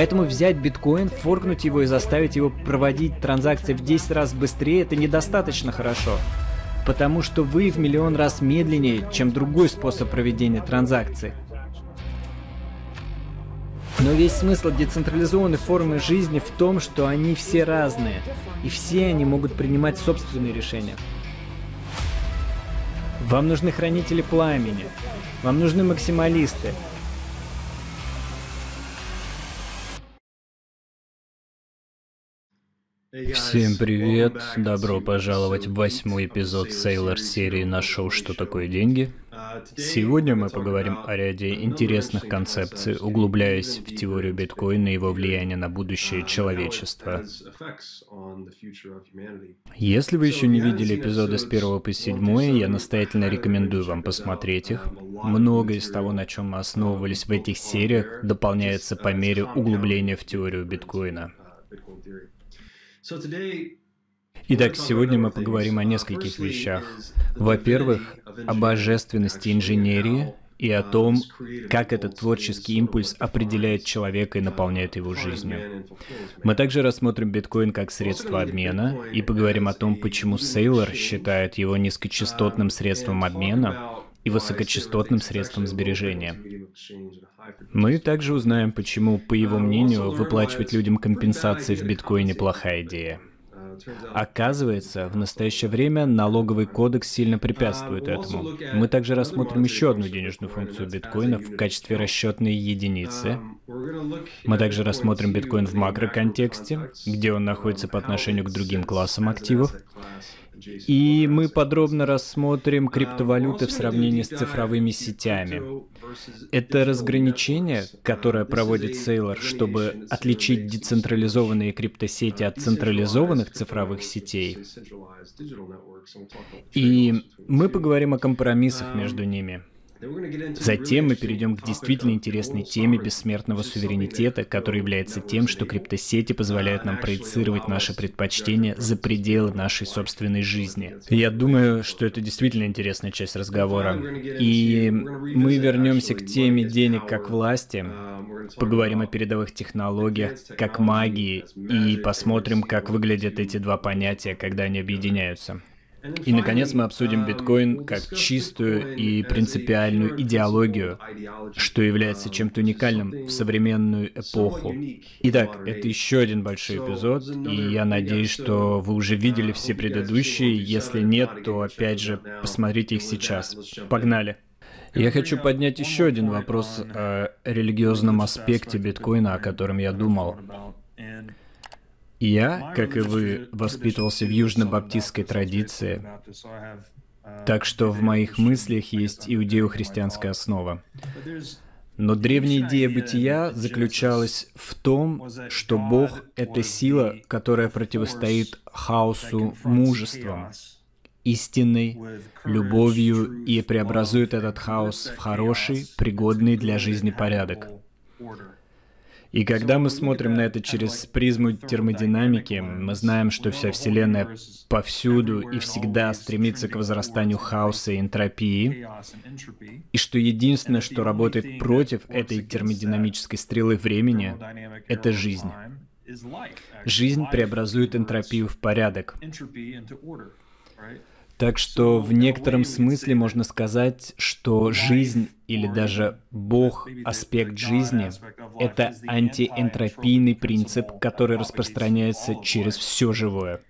Поэтому взять биткоин, форкнуть его и заставить его проводить транзакции в 10 раз быстрее, это недостаточно хорошо. Потому что вы в миллион раз медленнее, чем другой способ проведения транзакций. Но весь смысл децентрализованной формы жизни в том, что они все разные, и все они могут принимать собственные решения. Вам нужны хранители пламени, вам нужны максималисты, Всем привет! Добро пожаловать в восьмой эпизод Sailor серии на шоу «Что такое деньги?». Сегодня мы поговорим о ряде интересных концепций, углубляясь в теорию биткоина и его влияние на будущее человечества. Если вы еще не видели эпизоды с первого по седьмой, я настоятельно рекомендую вам посмотреть их. Многое из того, на чем мы основывались в этих сериях, дополняется по мере углубления в теорию биткоина. Итак, сегодня мы поговорим о нескольких вещах. Во-первых, о божественности инженерии и о том, как этот творческий импульс определяет человека и наполняет его жизнью. Мы также рассмотрим биткоин как средство обмена и поговорим о том, почему Сейлор считает его низкочастотным средством обмена и высокочастотным средством сбережения. Мы также узнаем, почему, по его мнению, выплачивать людям компенсации в биткоине плохая идея. Оказывается, в настоящее время налоговый кодекс сильно препятствует этому. Мы также рассмотрим еще одну денежную функцию биткоина в качестве расчетной единицы. Мы также рассмотрим биткоин в макроконтексте, где он находится по отношению к другим классам активов. И мы подробно рассмотрим криптовалюты в сравнении с цифровыми сетями. Это разграничение, которое проводит Сейлор, чтобы отличить децентрализованные криптосети от централизованных цифровых сетей. И мы поговорим о компромиссах между ними. Затем мы перейдем к действительно интересной теме бессмертного суверенитета, который является тем, что криптосети позволяют нам проецировать наши предпочтения за пределы нашей собственной жизни. Я думаю, что это действительно интересная часть разговора. И мы вернемся к теме денег как власти, поговорим о передовых технологиях, как магии, и посмотрим, как выглядят эти два понятия, когда они объединяются. И, наконец, мы обсудим биткоин как чистую и принципиальную идеологию, что является чем-то уникальным в современную эпоху. Итак, это еще один большой эпизод, и я надеюсь, что вы уже видели все предыдущие. Если нет, то опять же посмотрите их сейчас. Погнали! Я хочу поднять еще один вопрос о религиозном аспекте биткоина, о котором я думал. Я, как и вы, воспитывался в южно-баптистской традиции, так что в моих мыслях есть иудео-христианская основа. Но древняя идея бытия заключалась в том, что Бог — это сила, которая противостоит хаосу мужеством, истинной, любовью и преобразует этот хаос в хороший, пригодный для жизни порядок. И когда мы смотрим на это через призму термодинамики, мы знаем, что вся Вселенная повсюду и всегда стремится к возрастанию хаоса и энтропии, и что единственное, что работает против этой термодинамической стрелы времени, это жизнь. Жизнь преобразует энтропию в порядок. Так что в некотором смысле можно сказать, что жизнь или даже Бог, аспект жизни, это антиэнтропийный принцип, который распространяется через все живое.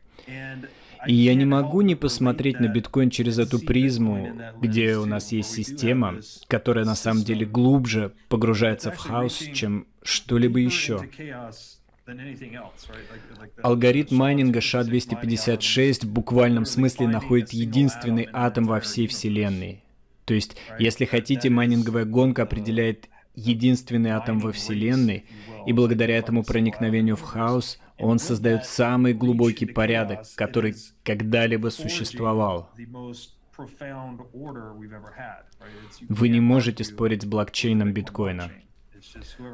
И я не могу не посмотреть на биткоин через эту призму, где у нас есть система, которая на самом деле глубже погружается в хаос, чем что-либо еще. Алгоритм майнинга SHA-256 в буквальном смысле находит единственный атом во всей Вселенной. То есть, если хотите, майнинговая гонка определяет единственный атом во Вселенной, и благодаря этому проникновению в хаос он создает самый глубокий порядок, который когда-либо существовал. Вы не можете спорить с блокчейном биткоина.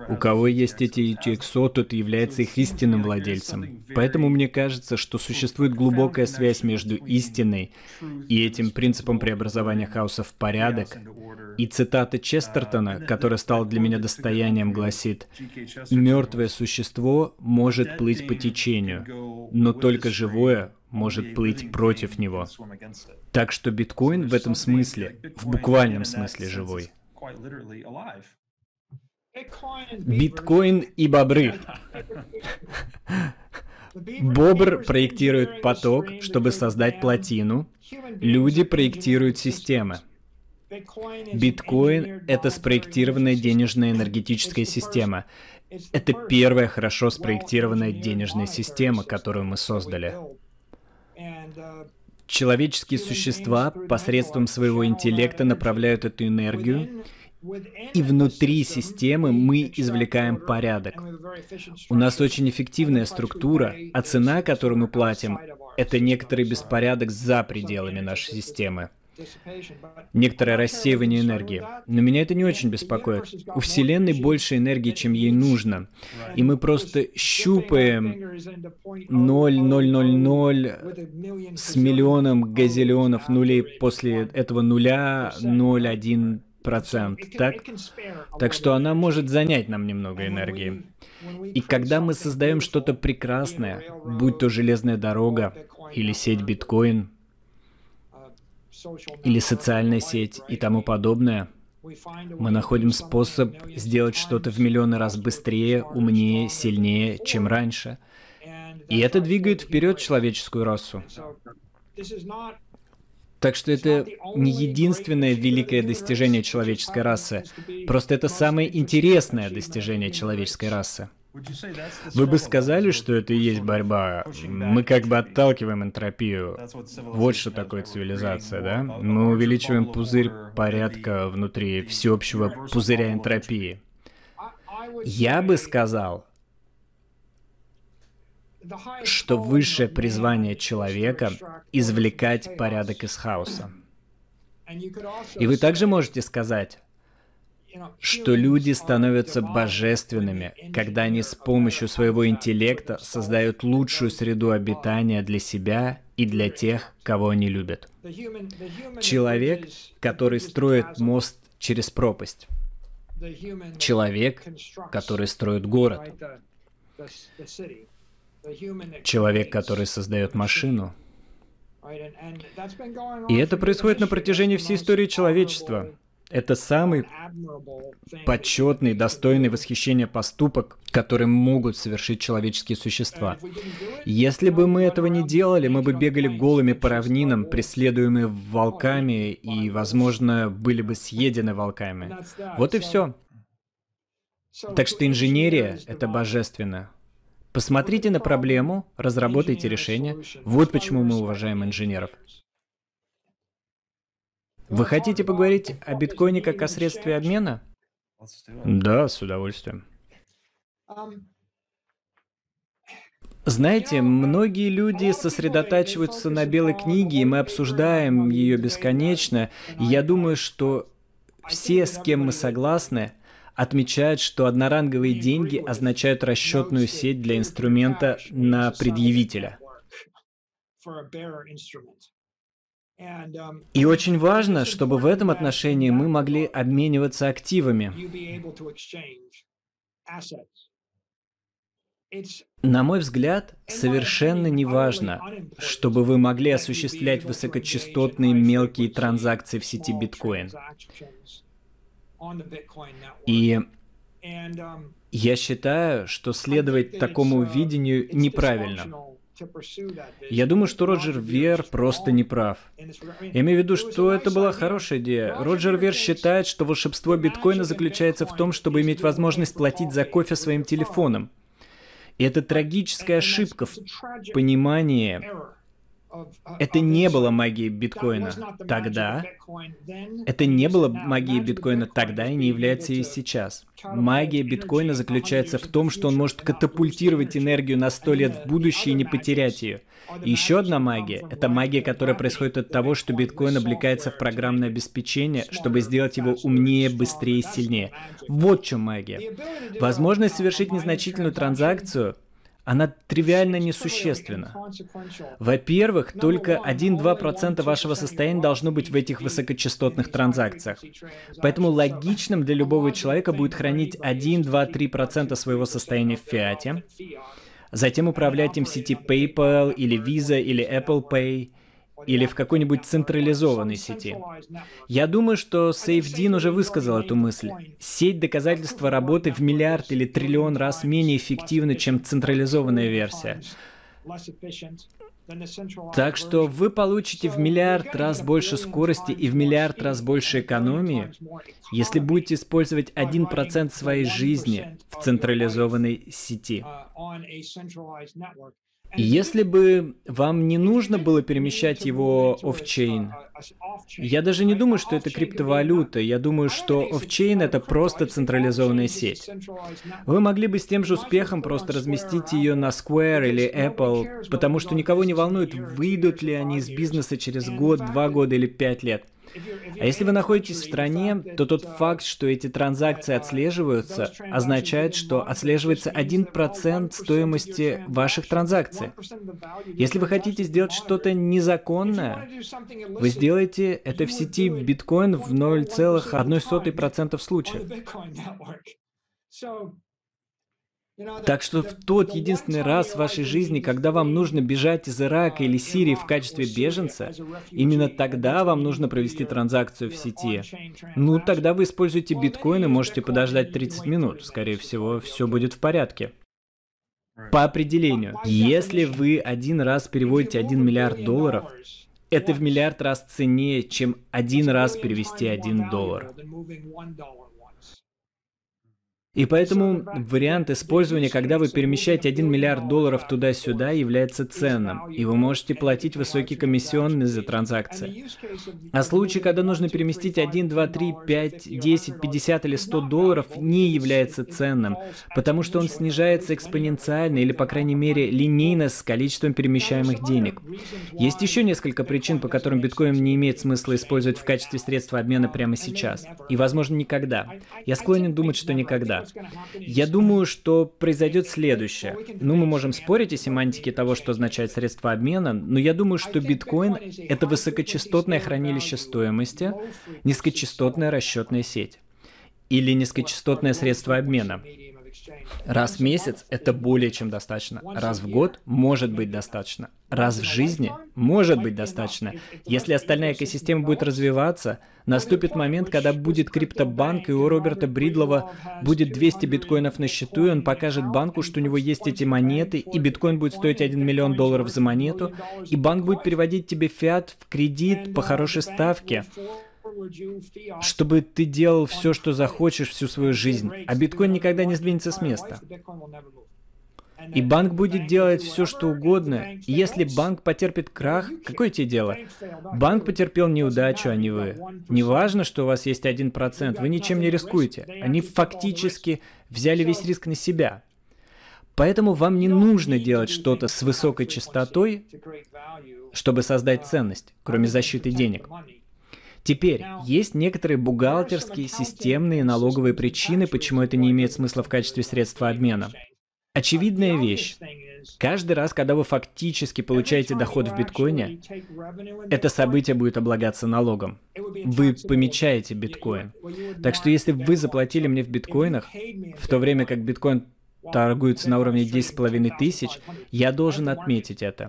У кого есть эти UTXO, тот является их истинным владельцем. Поэтому мне кажется, что существует глубокая связь между истиной и этим принципом преобразования хаоса в порядок, И цитата Честертона, которая стала для меня достоянием, гласит, «Мертвое существо может плыть по течению, но только живое может плыть против него». Так что биткоин в этом смысле, в буквальном смысле живой. Биткоин и бобры. Бобр проектирует поток, чтобы создать плотину. Люди проектируют системы. Биткоин — это спроектированная денежная энергетическая система. Это первая хорошо спроектированная денежная система, которую мы создали. Человеческие существа посредством своего интеллекта направляют эту энергию, и внутри системы мы извлекаем порядок. У нас очень эффективная структура, а цена, которую мы платим, это некоторый беспорядок за пределами нашей системы некоторое рассеивание энергии. Но меня это не очень беспокоит. У Вселенной больше энергии, чем ей нужно. И мы просто щупаем 0,000 с миллионом газелионов нулей после этого нуля 0,1 процент, так? Так что она может занять нам немного энергии. И когда мы создаем что-то прекрасное, будь то железная дорога или сеть биткоин, или социальная сеть и тому подобное, мы находим способ сделать что-то в миллионы раз быстрее, умнее, сильнее, чем раньше. И это двигает вперед человеческую расу. Так что это не единственное великое достижение человеческой расы, просто это самое интересное достижение человеческой расы. Вы бы сказали, что это и есть борьба. Мы как бы отталкиваем энтропию. Вот что такое цивилизация, да? Мы увеличиваем пузырь порядка внутри всеобщего пузыря энтропии. Я бы сказал, что высшее призвание человека — извлекать порядок из хаоса. И вы также можете сказать, что люди становятся божественными, когда они с помощью своего интеллекта создают лучшую среду обитания для себя и для тех, кого они любят. Человек, который строит мост через пропасть. Человек, который строит город. Человек, который создает машину. И это происходит на протяжении всей истории человечества. Это самый почетный, достойный восхищения поступок, который могут совершить человеческие существа. Если бы мы этого не делали, мы бы бегали голыми по равнинам, преследуемые волками, и, возможно, были бы съедены волками. Вот и все. Так что инженерия — это божественно. Посмотрите на проблему, разработайте решение. Вот почему мы уважаем инженеров. Вы хотите поговорить о биткоине как о средстве обмена? Да, с удовольствием. Знаете, многие люди сосредотачиваются на белой книге, и мы обсуждаем ее бесконечно. Я думаю, что все, с кем мы согласны, отмечают, что одноранговые деньги означают расчетную сеть для инструмента на предъявителя. И очень важно, чтобы в этом отношении мы могли обмениваться активами. На мой взгляд, совершенно не важно, чтобы вы могли осуществлять высокочастотные мелкие транзакции в сети биткоин. И я считаю, что следовать такому видению неправильно. Я думаю, что Роджер Вер просто не прав. Я имею в виду, что это была хорошая идея. Роджер Вер считает, что волшебство биткоина заключается в том, чтобы иметь возможность платить за кофе своим телефоном. И это трагическая ошибка в понимании это не было магией биткоина тогда. Это не было магией биткоина тогда и не является ей сейчас. Магия биткоина заключается в том, что он может катапультировать энергию на сто лет в будущее и не потерять ее. И еще одна магия — это магия, которая происходит от того, что биткоин облекается в программное обеспечение, чтобы сделать его умнее, быстрее и сильнее. Вот в чем магия. Возможность совершить незначительную транзакцию она тривиально несущественна. Во-первых, только 1-2% вашего состояния должно быть в этих высокочастотных транзакциях. Поэтому логичным для любого человека будет хранить 1-2-3% своего состояния в фиате, затем управлять им в сети PayPal или Visa или Apple Pay – или в какой-нибудь централизованной сети. Я думаю, что SafeDin уже высказал эту мысль. Сеть доказательства работы в миллиард или триллион раз менее эффективна, чем централизованная версия. Так что вы получите в миллиард раз больше скорости и в миллиард раз больше экономии, если будете использовать 1% своей жизни в централизованной сети. Если бы вам не нужно было перемещать его офчейн, я даже не думаю, что это криптовалюта. Я думаю, что офчейн это просто централизованная сеть. Вы могли бы с тем же успехом просто разместить ее на Square или Apple, потому что никого не волнует, выйдут ли они из бизнеса через год, два года или пять лет. А если вы находитесь в стране, то тот факт, что эти транзакции отслеживаются, означает, что отслеживается 1% стоимости ваших транзакций. Если вы хотите сделать что-то незаконное, вы сделаете это в сети биткоин в 0,01% случаев. Так что в тот единственный раз в вашей жизни, когда вам нужно бежать из Ирака или Сирии в качестве беженца, именно тогда вам нужно провести транзакцию в сети. Ну, тогда вы используете биткоин и можете подождать 30 минут. Скорее всего, все будет в порядке. По определению, если вы один раз переводите 1 миллиард долларов, это в миллиард раз ценнее, чем один раз перевести 1 доллар. И поэтому вариант использования, когда вы перемещаете 1 миллиард долларов туда-сюда, является ценным, и вы можете платить высокие комиссионные за транзакции. А случай, когда нужно переместить 1, 2, 3, 5, 10, 50 или 100 долларов, не является ценным, потому что он снижается экспоненциально или, по крайней мере, линейно с количеством перемещаемых денег. Есть еще несколько причин, по которым биткоин не имеет смысла использовать в качестве средства обмена прямо сейчас. И, возможно, никогда. Я склонен думать, что никогда. Я думаю, что произойдет следующее. Ну, мы можем спорить о семантике того, что означает средство обмена, но я думаю, что биткоин — это высокочастотное хранилище стоимости, низкочастотная расчетная сеть или низкочастотное средство обмена. Раз в месяц это более чем достаточно. Раз в год может быть достаточно. Раз в жизни может быть достаточно. Если остальная экосистема будет развиваться, наступит момент, когда будет криптобанк, и у Роберта Бридлова будет 200 биткоинов на счету, и он покажет банку, что у него есть эти монеты, и биткоин будет стоить 1 миллион долларов за монету, и банк будет переводить тебе фиат в кредит по хорошей ставке чтобы ты делал все, что захочешь всю свою жизнь, а биткоин никогда не сдвинется с места. И банк будет делать все, что угодно. И если банк потерпит крах, какое тебе дело? Банк потерпел неудачу, а не вы. Неважно, что у вас есть один процент, вы ничем не рискуете. Они фактически взяли весь риск на себя. Поэтому вам не нужно делать что-то с высокой частотой, чтобы создать ценность, кроме защиты денег. Теперь, есть некоторые бухгалтерские, системные, налоговые причины, почему это не имеет смысла в качестве средства обмена. Очевидная вещь. Каждый раз, когда вы фактически получаете доход в биткоине, это событие будет облагаться налогом. Вы помечаете биткоин. Так что если вы заплатили мне в биткоинах, в то время как биткоин торгуются на уровне 10,5 тысяч, я должен отметить это.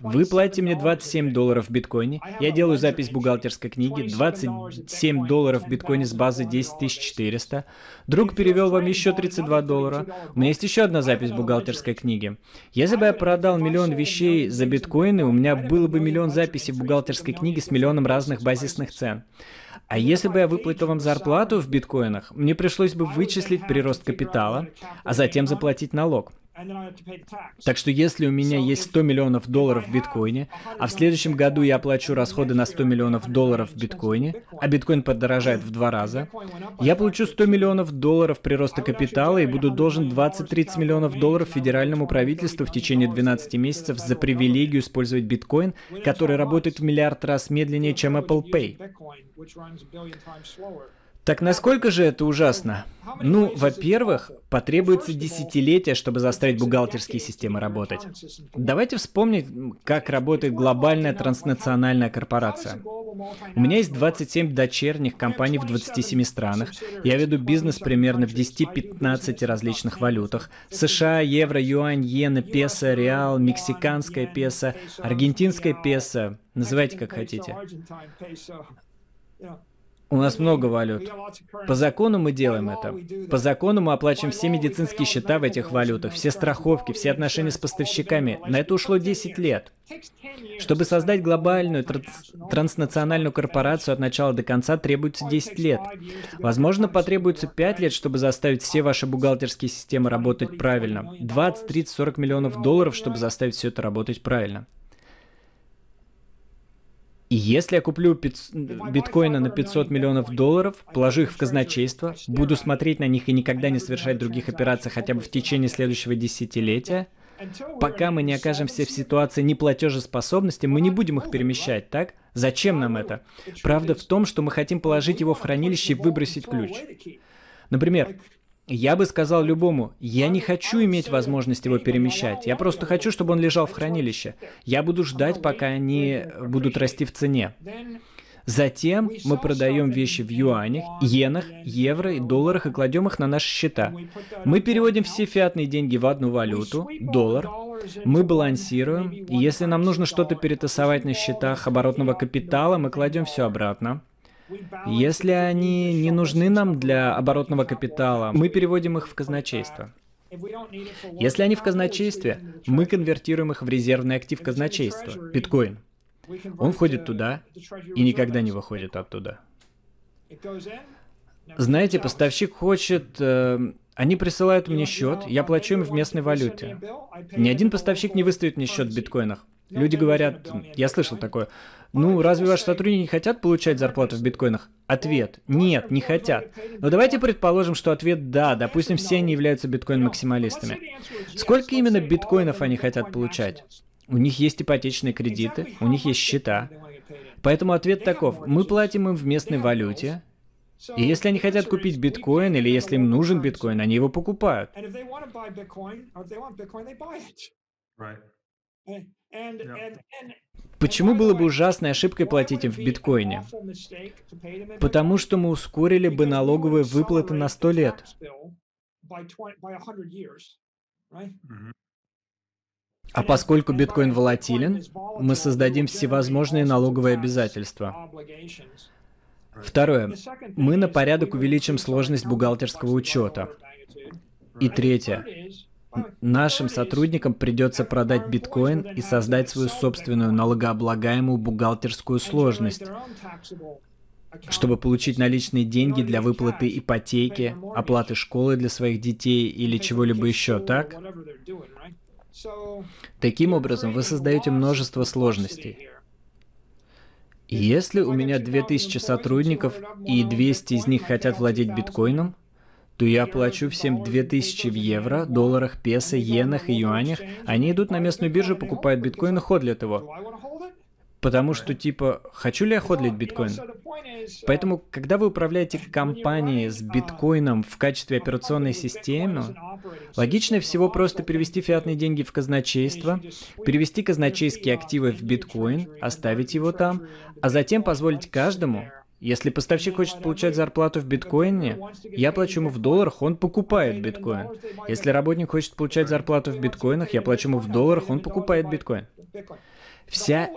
Вы платите мне 27 долларов в биткоине, я делаю запись бухгалтерской книги, 27 долларов в биткоине с базы 10 400, друг перевел вам еще 32 доллара, у меня есть еще одна запись бухгалтерской книги. Если бы я продал миллион вещей за биткоины, у меня было бы миллион записей в бухгалтерской книге с миллионом разных базисных цен. А если бы я выплатил вам зарплату в биткоинах, мне пришлось бы вычислить прирост капитала, а затем заплатить налог. Так что если у меня есть 100 миллионов долларов в биткоине, а в следующем году я оплачу расходы на 100 миллионов долларов в биткоине, а биткоин подорожает в два раза, я получу 100 миллионов долларов прироста капитала и буду должен 20-30 миллионов долларов федеральному правительству в течение 12 месяцев за привилегию использовать биткоин, который работает в миллиард раз медленнее, чем Apple Pay. Так насколько же это ужасно? Ну, во-первых, потребуется десятилетия, чтобы заставить бухгалтерские системы работать. Давайте вспомнить, как работает глобальная транснациональная корпорация. У меня есть 27 дочерних компаний в 27 странах. Я веду бизнес примерно в 10-15 различных валютах. США, евро, юань, иена, песо, реал, мексиканская песо, аргентинская песо. Называйте как хотите. У нас много валют. По закону мы делаем это. По закону мы оплачиваем все медицинские счета в этих валютах, все страховки, все отношения с поставщиками. На это ушло 10 лет. Чтобы создать глобальную транс транснациональную корпорацию от начала до конца требуется 10 лет. Возможно, потребуется 5 лет, чтобы заставить все ваши бухгалтерские системы работать правильно. 20, 30, 40 миллионов долларов, чтобы заставить все это работать правильно. И если я куплю 500, биткоина на 500 миллионов долларов, положу их в казначейство, буду смотреть на них и никогда не совершать других операций хотя бы в течение следующего десятилетия, пока мы не окажемся в ситуации неплатежеспособности, мы не будем их перемещать, так? Зачем нам это? Правда в том, что мы хотим положить его в хранилище и выбросить ключ. Например, я бы сказал любому, я не хочу иметь возможность его перемещать, я просто хочу, чтобы он лежал в хранилище. Я буду ждать, пока они будут расти в цене. Затем мы продаем вещи в юанях, иенах, евро и долларах и кладем их на наши счета. Мы переводим все фиатные деньги в одну валюту, доллар. Мы балансируем, и если нам нужно что-то перетасовать на счетах оборотного капитала, мы кладем все обратно. Если они не нужны нам для оборотного капитала, мы переводим их в казначейство. Если они в казначействе, мы конвертируем их в резервный актив казначейства, биткоин. Он входит туда и никогда не выходит оттуда. Знаете, поставщик хочет... Э, они присылают мне счет, я плачу им в местной валюте. Ни один поставщик не выставит мне счет в биткоинах. Люди говорят, я слышал такое, ну, разве ваши сотрудники не хотят получать зарплату в биткоинах? Ответ – нет, не хотят. Но давайте предположим, что ответ – да, допустим, все они являются биткоин-максималистами. Сколько именно биткоинов они хотят получать? У них есть ипотечные кредиты, у них есть счета. Поэтому ответ таков. Мы платим им в местной валюте, и если они хотят купить биткоин, или если им нужен биткоин, они его покупают. Почему было бы ужасной ошибкой платить им в биткоине? Потому что мы ускорили бы налоговые выплаты на 100 лет. А поскольку биткоин волатилен, мы создадим всевозможные налоговые обязательства. Второе. Мы на порядок увеличим сложность бухгалтерского учета. И третье. Нашим сотрудникам придется продать биткоин и создать свою собственную налогооблагаемую бухгалтерскую сложность, чтобы получить наличные деньги для выплаты ипотеки, оплаты школы для своих детей или чего-либо еще, так? Таким образом, вы создаете множество сложностей. Если у меня 2000 сотрудников и 200 из них хотят владеть биткоином, то я плачу всем 2000 в евро, долларах, песо, иенах и юанях. Они идут на местную биржу, покупают биткоин и ходлят его. Потому что, типа, хочу ли я ходлить биткоин? Поэтому, когда вы управляете компанией с биткоином в качестве операционной системы, логичнее всего просто перевести фиатные деньги в казначейство, перевести казначейские активы в биткоин, оставить его там, а затем позволить каждому если поставщик хочет получать зарплату в биткоине, я плачу ему в долларах, он покупает биткоин. Если работник хочет получать зарплату в биткоинах, я плачу ему в долларах, он покупает биткоин. Вся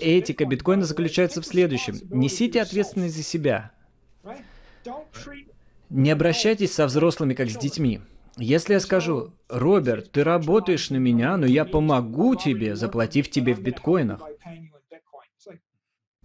этика биткоина заключается в следующем. Несите ответственность за себя. Не обращайтесь со взрослыми, как с детьми. Если я скажу, Роберт, ты работаешь на меня, но я помогу тебе, заплатив тебе в биткоинах,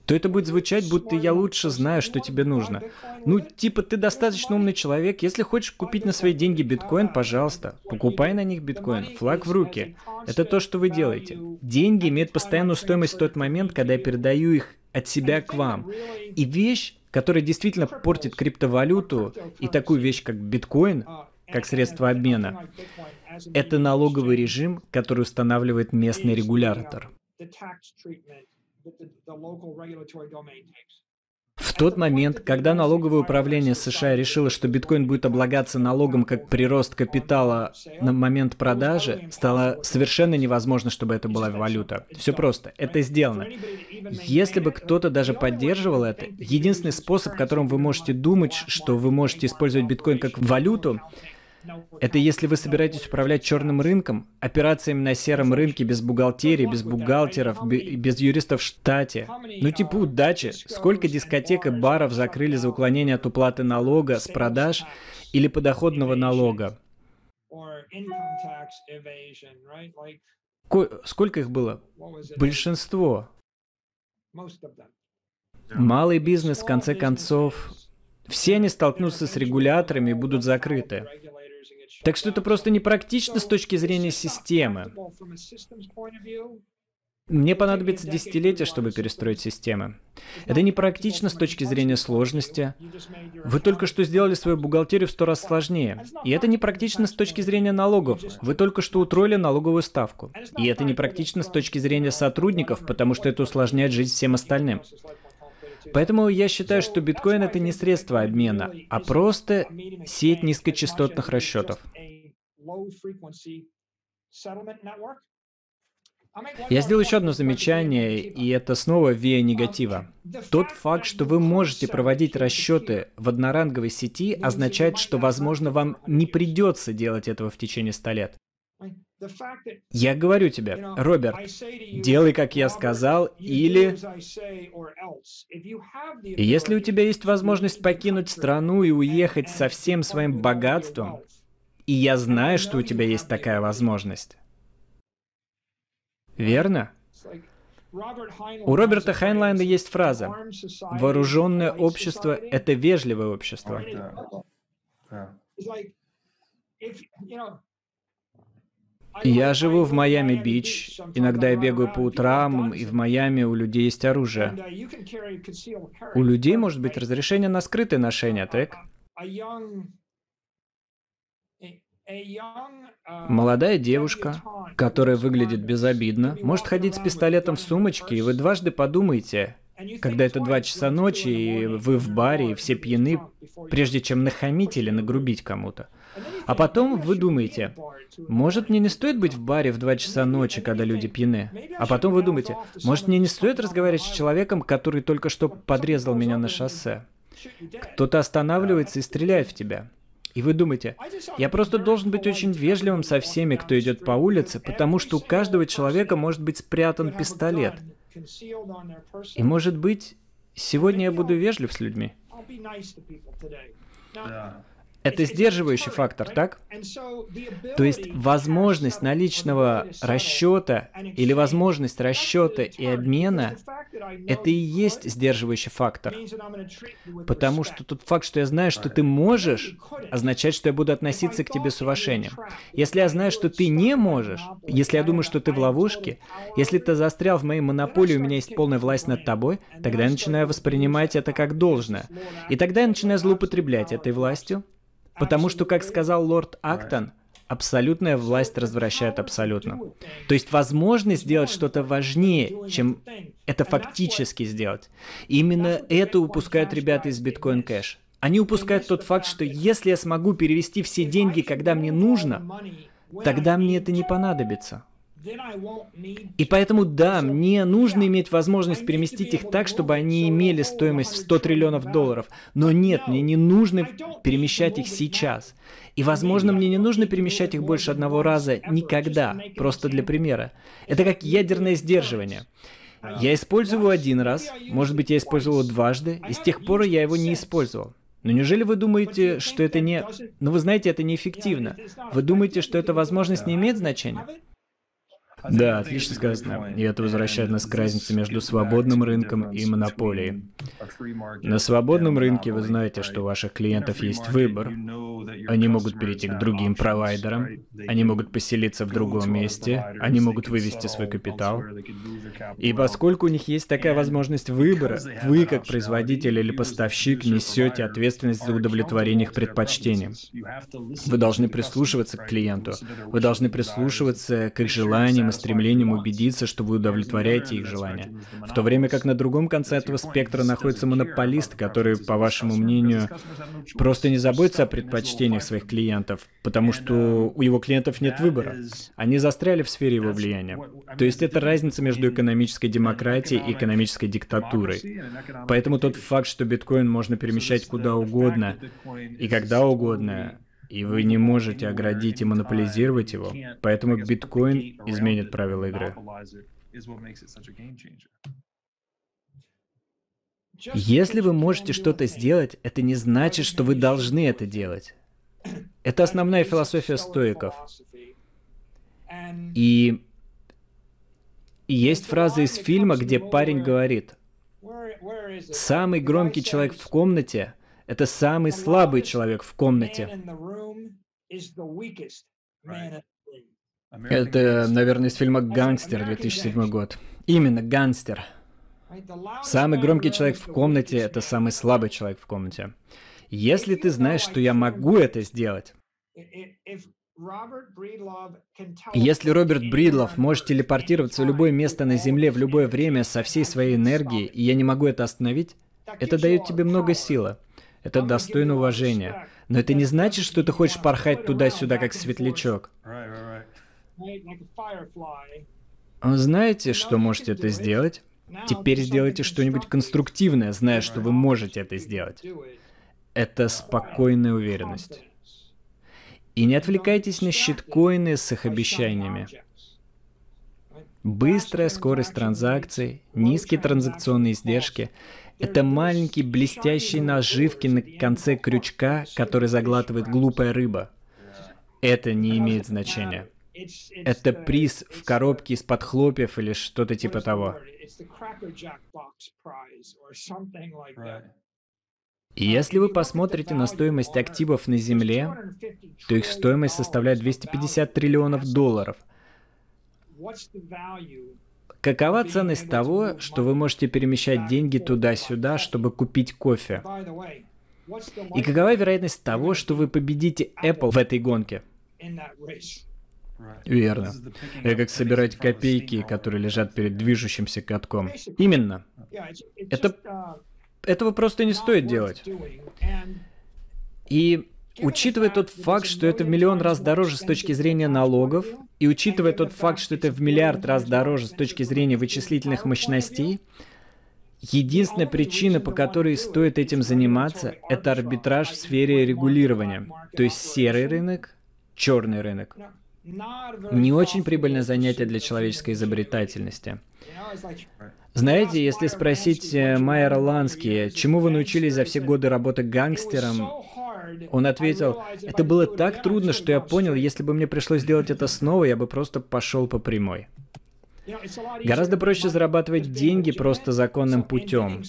то это будет звучать, будто я лучше знаю, что тебе нужно. Ну, типа, ты достаточно умный человек. Если хочешь купить на свои деньги биткоин, пожалуйста, покупай на них биткоин. Флаг в руки. Это то, что вы делаете. Деньги имеют постоянную стоимость в тот момент, когда я передаю их от себя к вам. И вещь, которая действительно портит криптовалюту и такую вещь, как биткоин, как средство обмена, это налоговый режим, который устанавливает местный регулятор. В тот момент, когда налоговое управление США решило, что биткоин будет облагаться налогом как прирост капитала на момент продажи, стало совершенно невозможно, чтобы это была валюта. Все просто. Это сделано. Если бы кто-то даже поддерживал это, единственный способ, которым вы можете думать, что вы можете использовать биткоин как валюту, это если вы собираетесь управлять черным рынком, операциями на сером рынке без бухгалтерии, без бухгалтеров, без юристов в штате. Ну типа удачи. Сколько дискотек и баров закрыли за уклонение от уплаты налога с продаж или подоходного налога? Сколько их было? Большинство. Малый бизнес, в конце концов, все они столкнутся с регуляторами и будут закрыты. Так что это просто непрактично с точки зрения системы. Мне понадобится десятилетия, чтобы перестроить системы. Это непрактично с точки зрения сложности. Вы только что сделали свою бухгалтерию в сто раз сложнее. И это непрактично с точки зрения налогов. Вы только что утроили налоговую ставку. И это непрактично с точки зрения сотрудников, потому что это усложняет жизнь всем остальным. Поэтому я считаю, что биткоин это не средство обмена, а просто сеть низкочастотных расчетов. Я сделал еще одно замечание, и это снова вея негатива. Тот факт, что вы можете проводить расчеты в одноранговой сети, означает, что, возможно, вам не придется делать этого в течение 100 лет. Я говорю тебе, Роберт, делай, как я сказал, или... Если у тебя есть возможность покинуть страну и уехать со всем своим богатством, и я знаю, что у тебя есть такая возможность. Верно? У Роберта Хайнлайна есть фраза «Вооруженное общество — это вежливое общество». Я живу в Майами-Бич. Иногда я бегаю по утрам, и в Майами у людей есть оружие. У людей может быть разрешение на скрытое ношение, так? Молодая девушка, которая выглядит безобидно, может ходить с пистолетом в сумочке, и вы дважды подумаете, когда это два часа ночи, и вы в баре, и все пьяны, прежде чем нахамить или нагрубить кому-то. А потом вы думаете, может мне не стоит быть в баре в 2 часа ночи, когда люди пьяны? А потом вы думаете, может мне не стоит разговаривать с человеком, который только что подрезал меня на шоссе? Кто-то останавливается и стреляет в тебя. И вы думаете, я просто должен быть очень вежливым со всеми, кто идет по улице, потому что у каждого человека может быть спрятан пистолет. И может быть, сегодня я буду вежлив с людьми. Это сдерживающий фактор, так? То есть возможность наличного расчета или возможность расчета и обмена – это и есть сдерживающий фактор. Потому что тот факт, что я знаю, что ты можешь, означает, что я буду относиться к тебе с уважением. Если я знаю, что ты не можешь, если я думаю, что ты в ловушке, если ты застрял в моей монополии, у меня есть полная власть над тобой, тогда я начинаю воспринимать это как должное. И тогда я начинаю злоупотреблять этой властью, Потому что, как сказал лорд Актон, абсолютная власть развращает абсолютно. То есть возможность сделать что-то важнее, чем это фактически сделать. И именно это упускают ребята из Bitcoin Cash. Они упускают тот факт, что если я смогу перевести все деньги, когда мне нужно, тогда мне это не понадобится. И поэтому, да, мне нужно иметь возможность переместить их так, чтобы они имели стоимость в 100 триллионов долларов. Но нет, мне не нужно перемещать их сейчас. И, возможно, мне не нужно перемещать их больше одного раза никогда, просто для примера. Это как ядерное сдерживание. Я использую его один раз, может быть, я использовал его дважды, и с тех пор я его не использовал. Но неужели вы думаете, что это не... Ну, вы знаете, это неэффективно. Вы думаете, что эта возможность не имеет значения? Да, отлично сказано. И это возвращает нас к разнице между свободным рынком и монополией. На свободном рынке вы знаете, что у ваших клиентов есть выбор. Они могут перейти к другим провайдерам, они могут поселиться в другом месте, они могут вывести свой капитал. И поскольку у них есть такая возможность выбора, вы, как производитель или поставщик, несете ответственность за удовлетворение их предпочтениям. Вы должны прислушиваться к клиенту, вы должны прислушиваться к их желаниям и стремлениям убедиться, что вы удовлетворяете их желания. В то время как на другом конце этого спектра находится монополист, который, по вашему мнению, просто не заботится о предпочтениях своих клиентов, потому что у его клиентов нет выбора. Они застряли в сфере его влияния. То есть это разница между экономической демократией и экономической диктатурой. Поэтому тот факт, что биткоин можно перемещать куда угодно и когда угодно, и вы не можете оградить и монополизировать его, поэтому биткоин изменит правила игры. Если вы можете что-то сделать, это не значит, что вы должны это делать. Это основная философия стоиков. И есть фраза из фильма, где парень говорит, «Самый громкий человек в комнате — это самый слабый человек в комнате». Это, наверное, из фильма «Гангстер» 2007 год. Именно, «Гангстер». Самый громкий человек в комнате — это самый слабый человек в комнате. Если ты знаешь, что я могу это сделать, если Роберт Бридлов может телепортироваться в любое место на Земле в любое время со всей своей энергией, и я не могу это остановить, это дает тебе много силы. Это достойно уважения. Но это не значит, что ты хочешь порхать туда-сюда, как светлячок. Знаете, что можете это сделать? Теперь сделайте что-нибудь конструктивное, зная, что вы можете это сделать. Это спокойная уверенность. И не отвлекайтесь на щиткоины с их обещаниями. Быстрая скорость транзакций, низкие транзакционные издержки — это маленькие блестящие наживки на конце крючка, который заглатывает глупая рыба. Это не имеет значения. Это приз в коробке из-под хлопьев или что-то типа того. Если вы посмотрите на стоимость активов на Земле, то их стоимость составляет 250 триллионов долларов. Какова ценность того, что вы можете перемещать деньги туда-сюда, чтобы купить кофе? И какова вероятность того, что вы победите Apple в этой гонке? Верно. Это как собирать копейки, которые лежат перед движущимся катком. Именно. Это... Этого просто не стоит делать. И учитывая тот факт, что это в миллион раз дороже с точки зрения налогов, и учитывая тот факт, что это в миллиард раз дороже с точки зрения вычислительных мощностей, единственная причина, по которой стоит этим заниматься, это арбитраж в сфере регулирования, то есть серый рынок, черный рынок. Не очень прибыльное занятие для человеческой изобретательности. Знаете, если спросить э, Майера Лански, чему вы научились за все годы работы гангстером, он ответил, это было так трудно, что я понял, если бы мне пришлось сделать это снова, я бы просто пошел по прямой. Гораздо проще зарабатывать деньги просто законным путем.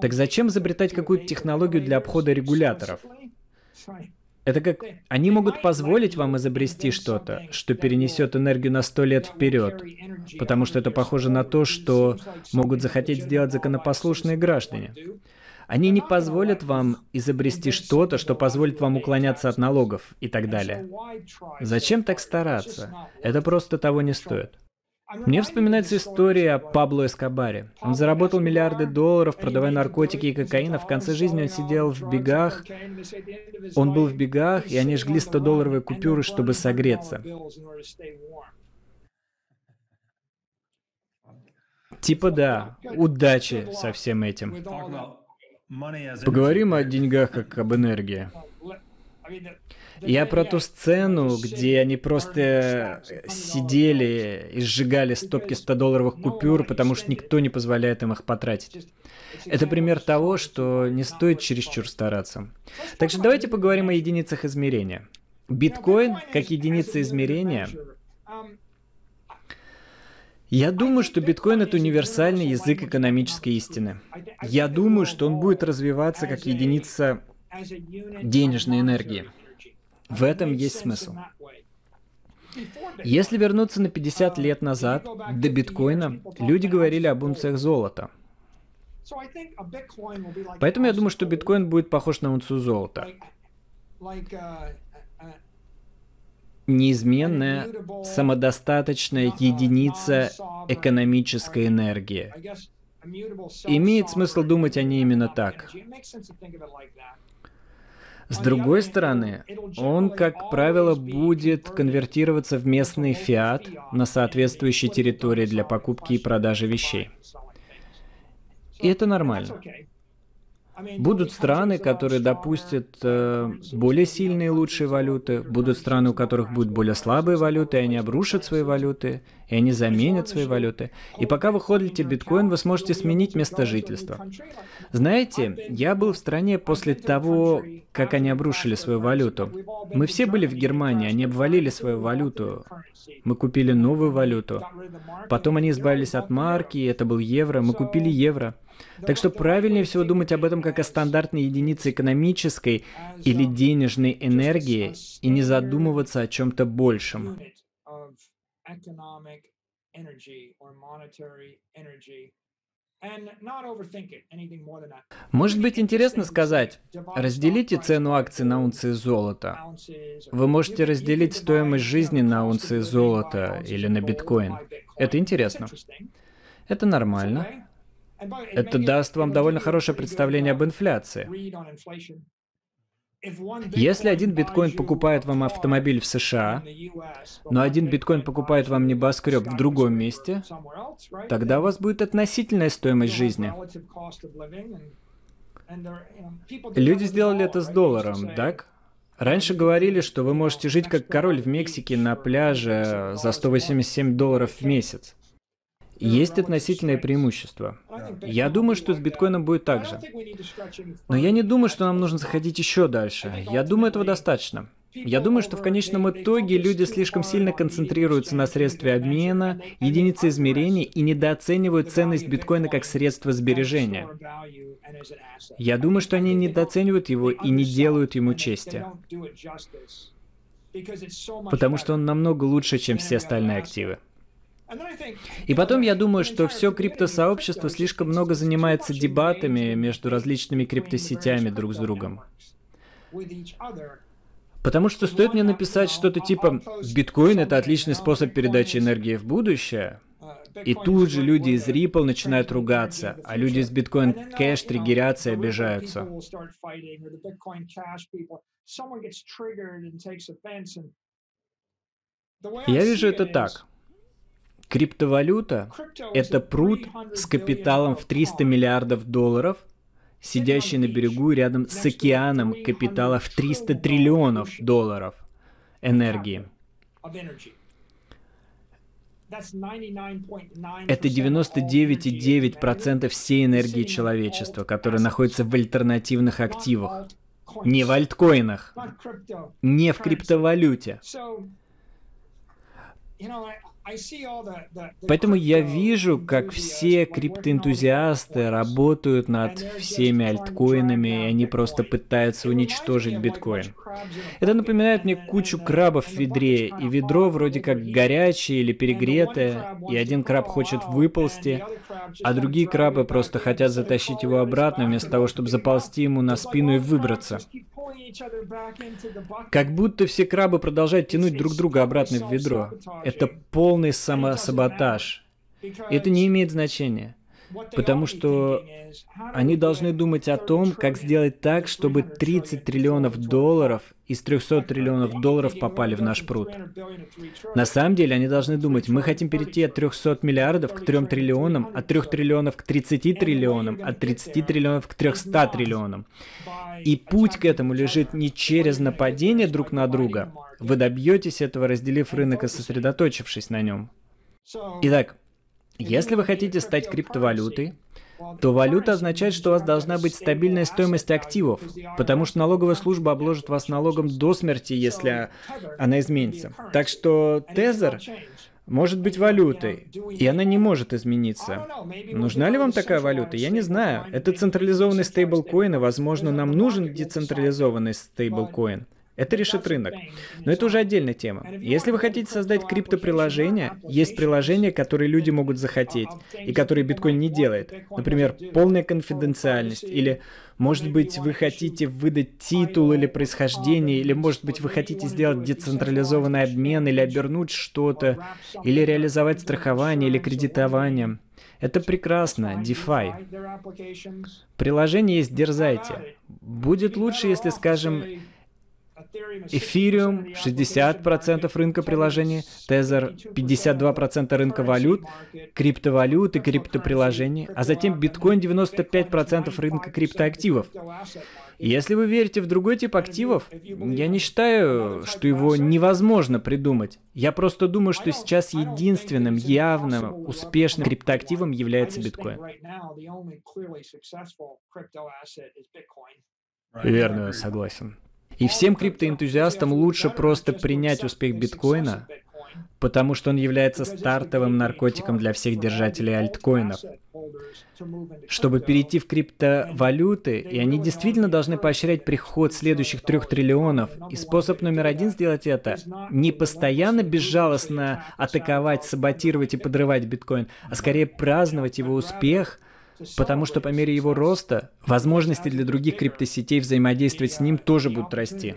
Так зачем изобретать какую-то технологию для обхода регуляторов? Это как... Они могут позволить вам изобрести что-то, что перенесет энергию на сто лет вперед, потому что это похоже на то, что могут захотеть сделать законопослушные граждане. Они не позволят вам изобрести что-то, что позволит вам уклоняться от налогов и так далее. Зачем так стараться? Это просто того не стоит. Мне вспоминается история о Пабло Эскобаре. Он заработал миллиарды долларов, продавая наркотики и кокаин, а в конце жизни он сидел в бегах. Он был в бегах, и они жгли 100-долларовые купюры, чтобы согреться. Типа да, удачи со всем этим. Поговорим о деньгах как об энергии. Я про ту сцену, где они просто сидели и сжигали стопки 100-долларовых купюр, потому что никто не позволяет им их потратить. Это пример того, что не стоит чересчур стараться. Так что давайте поговорим о единицах измерения. Биткоин как единица измерения я думаю, что биткоин это универсальный язык экономической истины. Я думаю, что он будет развиваться как единица денежной энергии. В этом есть смысл. Если вернуться на 50 лет назад, до биткоина, люди говорили об унциях золота. Поэтому я думаю, что биткоин будет похож на унцию золота. Неизменная, самодостаточная единица экономической энергии. Имеет смысл думать о ней именно так. С другой стороны, он, как правило, будет конвертироваться в местный фиат на соответствующей территории для покупки и продажи вещей. И это нормально. Будут страны, которые допустят э, более сильные и лучшие валюты, будут страны, у которых будут более слабые валюты, и они обрушат свои валюты, и они заменят свои валюты. И пока вы ходите биткоин, вы сможете сменить место жительства. Знаете, я был в стране после того, как они обрушили свою валюту. Мы все были в Германии, они обвалили свою валюту. Мы купили новую валюту. Потом они избавились от марки, это был евро, мы купили евро. Так что правильнее всего думать об этом как о стандартной единице экономической или денежной энергии и не задумываться о чем-то большем. Может быть интересно сказать, разделите цену акций на унции золота. Вы можете разделить стоимость жизни на унции золота или на биткоин. Это интересно. Это нормально. Это даст вам довольно хорошее представление об инфляции. Если один биткоин покупает вам автомобиль в США, но один биткоин покупает вам небоскреб в другом месте, тогда у вас будет относительная стоимость жизни. Люди сделали это с долларом, так? Раньше говорили, что вы можете жить как король в Мексике на пляже за 187 долларов в месяц. Есть относительное преимущество. Я думаю, что с биткоином будет так же. Но я не думаю, что нам нужно заходить еще дальше. Я думаю, этого достаточно. Я думаю, что в конечном итоге люди слишком сильно концентрируются на средстве обмена, единице измерения и недооценивают ценность биткоина как средство сбережения. Я думаю, что они недооценивают его и не делают ему чести. Потому что он намного лучше, чем все остальные активы. И потом я думаю, что все криптосообщество слишком много занимается дебатами между различными криптосетями друг с другом. Потому что стоит мне написать что-то типа «Биткоин — это отличный способ передачи энергии в будущее», и тут же люди из Ripple начинают ругаться, а люди из Bitcoin Cash триггерятся и обижаются. Я вижу это так. Криптовалюта – это пруд с капиталом в 300 миллиардов долларов, сидящий на берегу рядом с океаном капитала в 300 триллионов долларов энергии. Это 99,9% всей энергии человечества, которая находится в альтернативных активах. Не в альткоинах, не в криптовалюте. Поэтому я вижу, как все криптоэнтузиасты работают над всеми альткоинами, и они просто пытаются уничтожить биткоин. Это напоминает мне кучу крабов в ведре, и ведро вроде как горячее или перегретое, и один краб хочет выползти, а другие крабы просто хотят затащить его обратно, вместо того, чтобы заползти ему на спину и выбраться. Как будто все крабы продолжают тянуть друг друга обратно в ведро. Это полный самосаботаж. Это не имеет значения. Потому что они должны думать о том, как сделать так, чтобы 30 триллионов долларов из 300 триллионов долларов попали в наш пруд. На самом деле они должны думать, мы хотим перейти от 300 миллиардов к 3 триллионам, от 3 триллионов к 30 триллионам, от 30 триллионов к 300 триллионам. И путь к этому лежит не через нападение друг на друга. Вы добьетесь этого, разделив рынок и сосредоточившись на нем. Итак, если вы хотите стать криптовалютой, то валюта означает, что у вас должна быть стабильная стоимость активов, потому что налоговая служба обложит вас налогом до смерти, если она изменится. Так что Тезер может быть валютой, и она не может измениться. Нужна ли вам такая валюта? Я не знаю. Это централизованный стейблкоин, и, возможно, нам нужен децентрализованный стейблкоин. Это решит рынок. Но это уже отдельная тема. Если вы хотите создать криптоприложение, есть приложения, которые люди могут захотеть, и которые биткоин не делает. Например, полная конфиденциальность, или, может быть, вы хотите выдать титул или происхождение, или, может быть, вы хотите сделать децентрализованный обмен, или обернуть что-то, или реализовать страхование или кредитование. Это прекрасно, DeFi. Приложение есть, дерзайте. Будет лучше, если, скажем, Эфириум 60% рынка приложений, Тезер 52% рынка валют, криптовалют и криптоприложений, а затем биткоин 95% рынка криптоактивов. если вы верите в другой тип активов, я не считаю, что его невозможно придумать. Я просто думаю, что сейчас единственным явным успешным криптоактивом является биткоин. Верно, согласен. И всем криптоэнтузиастам лучше просто принять успех биткоина, потому что он является стартовым наркотиком для всех держателей альткоинов. Чтобы перейти в криптовалюты, и они действительно должны поощрять приход следующих трех триллионов. И способ номер один сделать это — не постоянно безжалостно атаковать, саботировать и подрывать биткоин, а скорее праздновать его успех — Потому что по мере его роста, возможности для других криптосетей взаимодействовать с ним тоже будут расти.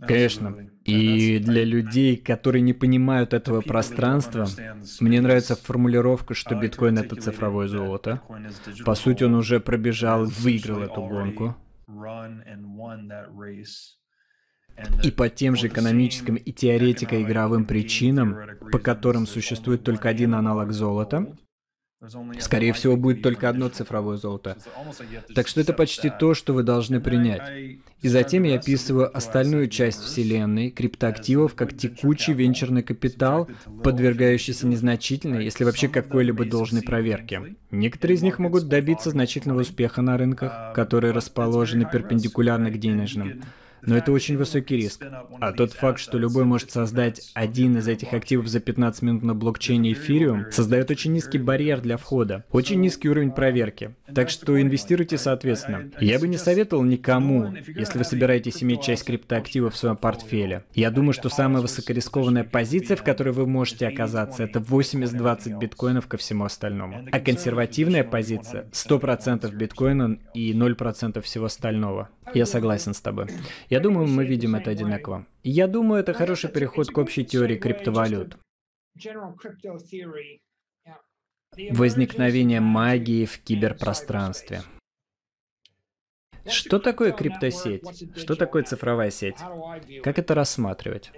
Конечно. И для людей, которые не понимают этого пространства, мне нравится формулировка, что биткоин — это цифровое золото. По сути, он уже пробежал, выиграл эту гонку. И по тем же экономическим и теоретико-игровым причинам, по которым существует только один аналог золота, скорее всего, будет только одно цифровое золото. Так что это почти то, что вы должны принять. И затем я описываю остальную часть Вселенной, криптоактивов, как текучий венчурный капитал, подвергающийся незначительной, если вообще какой-либо должной проверке. Некоторые из них могут добиться значительного успеха на рынках, которые расположены перпендикулярно к денежным но это очень высокий риск. А тот факт, что любой может создать один из этих активов за 15 минут на блокчейне Ethereum, создает очень низкий барьер для входа, очень низкий уровень проверки. Так что инвестируйте соответственно. Я бы не советовал никому, если вы собираетесь иметь часть криптоактивов в своем портфеле. Я думаю, что самая высокорискованная позиция, в которой вы можете оказаться, это 80-20 биткоинов ко всему остальному. А консервативная позиция 100% биткоина и 0% всего остального. Я согласен с тобой. Я думаю, мы видим это одинаково. Я думаю, это хороший переход к общей теории криптовалют. Возникновение магии в киберпространстве. Что такое криптосеть? Что такое цифровая сеть? Как это рассматривать?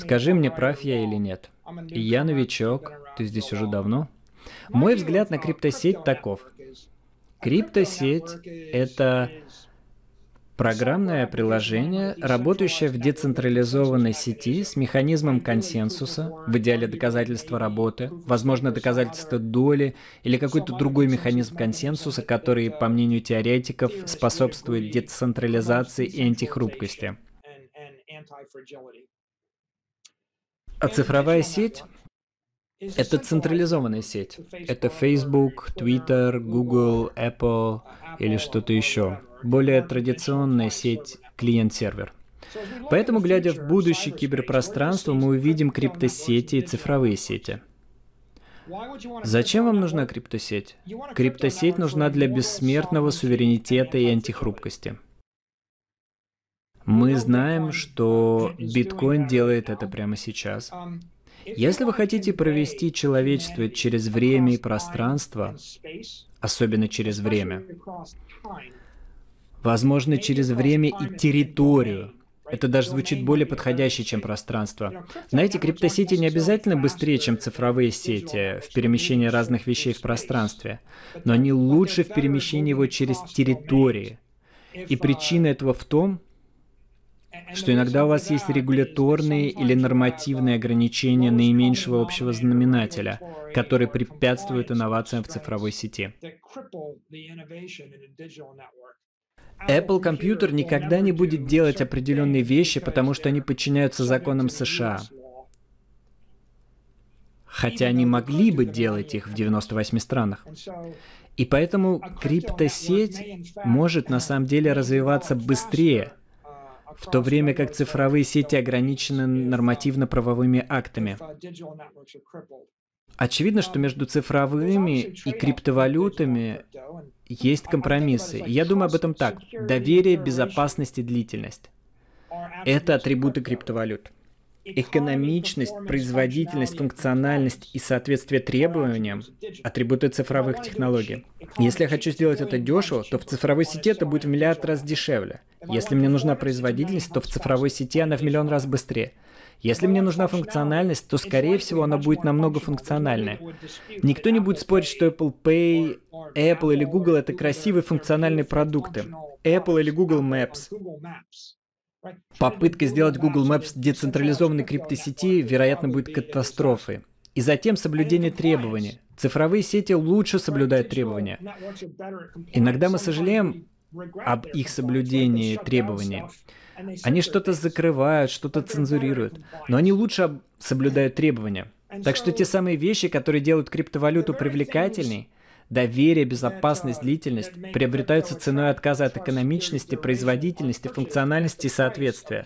Скажи мне, прав я или нет. Я новичок, ты здесь уже давно. Мой взгляд на криптосеть таков. Криптосеть — это Программное приложение, работающее в децентрализованной сети с механизмом консенсуса, в идеале доказательства работы, возможно доказательство доли или какой-то другой механизм консенсуса, который, по мнению теоретиков, способствует децентрализации и антихрупкости. А цифровая сеть это централизованная сеть. Это Facebook, Twitter, Google, Apple или что-то еще более традиционная сеть клиент-сервер. Поэтому, глядя в будущее киберпространство, мы увидим криптосети и цифровые сети. Зачем вам нужна криптосеть? Криптосеть нужна для бессмертного суверенитета и антихрупкости. Мы знаем, что биткоин делает это прямо сейчас. Если вы хотите провести человечество через время и пространство, особенно через время, возможно, через время и территорию. Это даже звучит более подходяще, чем пространство. Знаете, криптосети не обязательно быстрее, чем цифровые сети в перемещении разных вещей в пространстве, но они лучше в перемещении его через территории. И причина этого в том, что иногда у вас есть регуляторные или нормативные ограничения наименьшего общего знаменателя, которые препятствуют инновациям в цифровой сети. Apple компьютер никогда не будет делать определенные вещи, потому что они подчиняются законам США. Хотя они могли бы делать их в 98 странах. И поэтому криптосеть может на самом деле развиваться быстрее, в то время как цифровые сети ограничены нормативно-правовыми актами. Очевидно, что между цифровыми и криптовалютами есть компромиссы. Я думаю об этом так. Доверие, безопасность и длительность. Это атрибуты криптовалют. Экономичность, производительность, функциональность и соответствие требованиям – атрибуты цифровых технологий. Если я хочу сделать это дешево, то в цифровой сети это будет в миллиард раз дешевле. Если мне нужна производительность, то в цифровой сети она в миллион раз быстрее. Если мне нужна функциональность, то, скорее всего, она будет намного функциональная. Никто не будет спорить, что Apple Pay, Apple или Google — это красивые функциональные продукты. Apple или Google Maps. Попытка сделать Google Maps децентрализованной криптосети, вероятно, будет катастрофой. И затем соблюдение требований. Цифровые сети лучше соблюдают требования. Иногда мы сожалеем об их соблюдении требований. Они что-то закрывают, что-то цензурируют, но они лучше соблюдают требования. Так что те самые вещи, которые делают криптовалюту привлекательней, доверие, безопасность, длительность, приобретаются ценой отказа от экономичности, производительности, функциональности и соответствия.